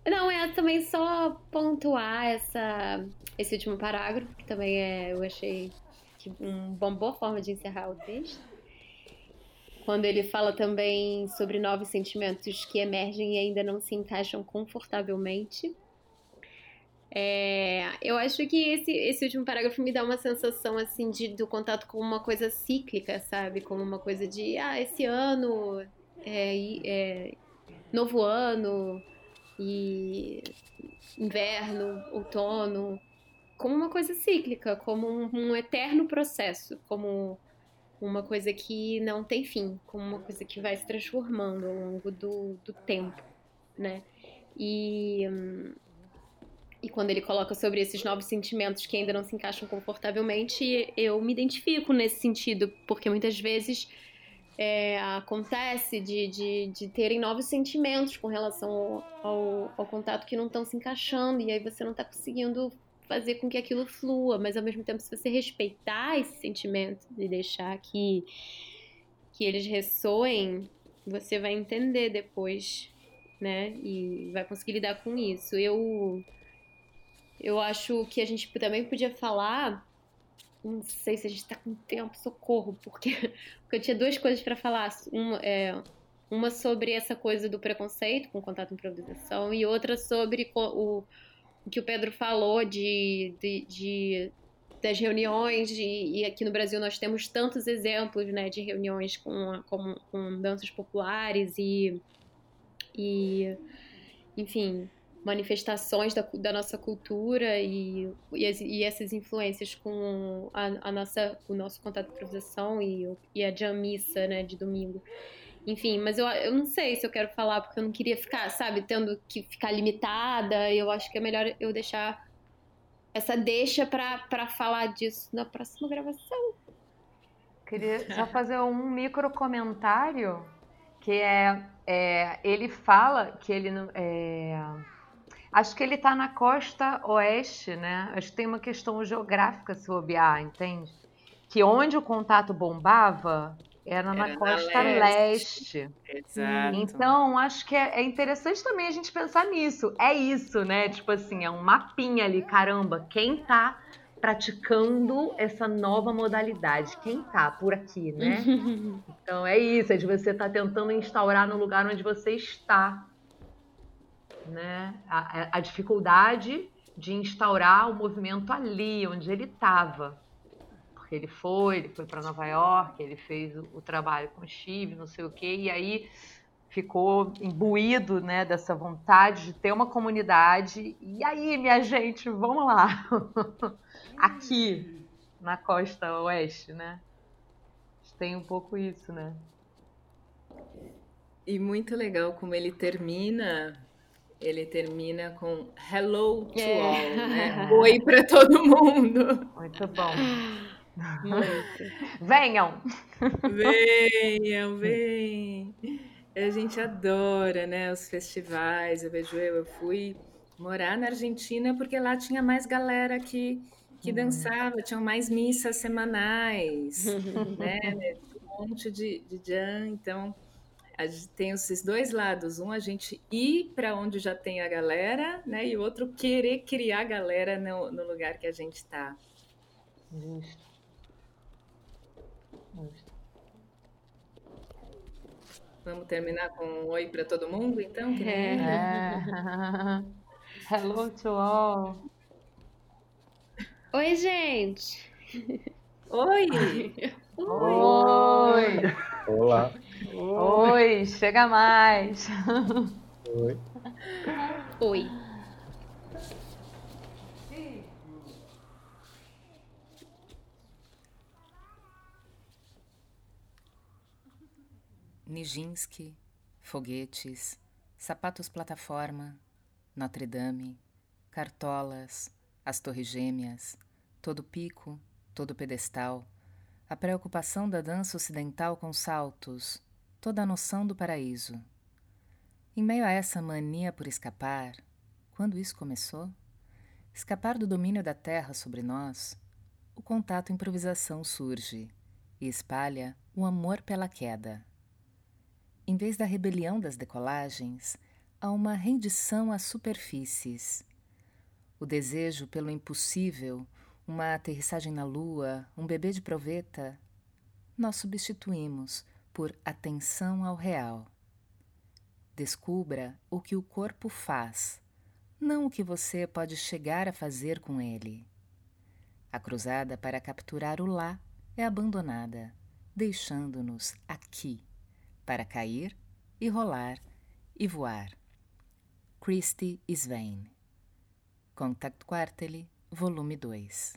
Não, é também só pontuar essa, esse último parágrafo, que também é, eu achei uma boa forma de encerrar o texto. Quando ele fala também sobre novos sentimentos que emergem e ainda não se encaixam confortavelmente. É, eu acho que esse, esse último parágrafo me dá uma sensação assim de, do contato com uma coisa cíclica, sabe? Como uma coisa de, ah, esse ano é, é novo ano e inverno, outono, como uma coisa cíclica, como um, um, eterno processo, como uma coisa que não tem fim, como uma coisa que vai se transformando ao longo do, do tempo, né? E, e quando ele coloca sobre esses novos sentimentos que ainda não se encaixam confortavelmente, eu me identifico nesse sentido, porque muitas vezes é, acontece de, de, de, terem novos sentimentos com relação ao, ao, ao contato que não estão se encaixando, e aí você não está conseguindo fazer com que aquilo flua, mas ao mesmo tempo, se você respeitar esse sentimento e deixar que, que eles ressoem, você vai entender depois, né? E vai conseguir lidar com isso. Eu, eu acho que a gente também podia falar. Não sei se a gente tá com tempo, socorro, porque, porque eu tinha duas coisas para falar. Uma, é, Uma sobre essa coisa do preconceito com contato improvisação e outra sobre o, o que o Pedro falou de, de, de das reuniões de, e aqui no Brasil nós temos tantos exemplos né, de reuniões com, com, com danças populares e, e enfim manifestações da, da nossa cultura e, e, e, essas influências com a, a, nossa, o nosso contato de improvisação e, e a jam missa, né, de domingo. Enfim, mas eu, eu não sei se eu quero falar, porque eu não queria ficar, sabe, tendo que ficar limitada. Eu acho que é melhor eu deixar essa deixa para falar disso na próxima gravação. Queria só fazer um micro comentário, que é, é ele fala que ele. É, Acho que ele está na costa oeste, né? Acho que tem uma questão geográfica se bobear, entende? Que onde o contato bombava era, na costa leste. leste. Exato. Então, acho que é, é, interessante também a gente pensar nisso. É isso, né? Tipo assim, é um mapinha ali, caramba, quem tá praticando essa nova modalidade? Quem tá por aqui, né? então é isso, é de você estar tá tentando instaurar no lugar onde você está né, a, a dificuldade de instaurar o movimento ali, onde ele estava. Porque ele foi, ele foi para Nova York, ele fez o, o trabalho com o Steve, não sei o quê, e aí ficou imbuído né, dessa vontade de ter uma comunidade. E aí, minha gente, vamos lá. Aqui, na costa oeste, né? Tem um pouco isso, né? E muito legal como ele termina ele termina com hello to é. all, né? Oi para todo mundo. Muito bom. Muito. Venham! Venham, vem! A gente adora, né, os festivais. Eu vejo eu, eu fui morar na Argentina porque lá tinha mais galera que, que uhum. dançava, tinham mais missas semanais, né? Um monte de, de jam, então tem esses dois lados, um a gente ir para onde já tem a galera, né, e o outro querer criar a galera no, no lugar que a gente está. Justo. Justo. Vamos terminar com um oi para todo mundo, então? É. é. Hello to all. Oi, gente. Oi. Oi. Olá. Oi, chega mais. Oi. Oi. Nijinsky, foguetes, sapatos plataforma, Notre Dame, cartolas, as torres gêmeas, todo pico, todo pedestal, a preocupação da dança ocidental com saltos, toda a noção do paraíso. Em meio a essa mania por escapar, quando isso começou? Escapar do domínio da terra sobre nós, o contato improvisação surge e espalha o amor pela queda. Em vez da rebelião das decolagens, há uma rendição às superfícies. O desejo pelo impossível, uma aterrissagem na lua, um bebê de proveta, nós substituímos por atenção ao real. Descubra o que o corpo faz, não o que você pode chegar a fazer com ele. A cruzada para capturar o lá é abandonada, deixando-nos aqui para cair e rolar e voar. Christy Svein. Contact Quarterly, volume 2.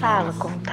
Fala, contato.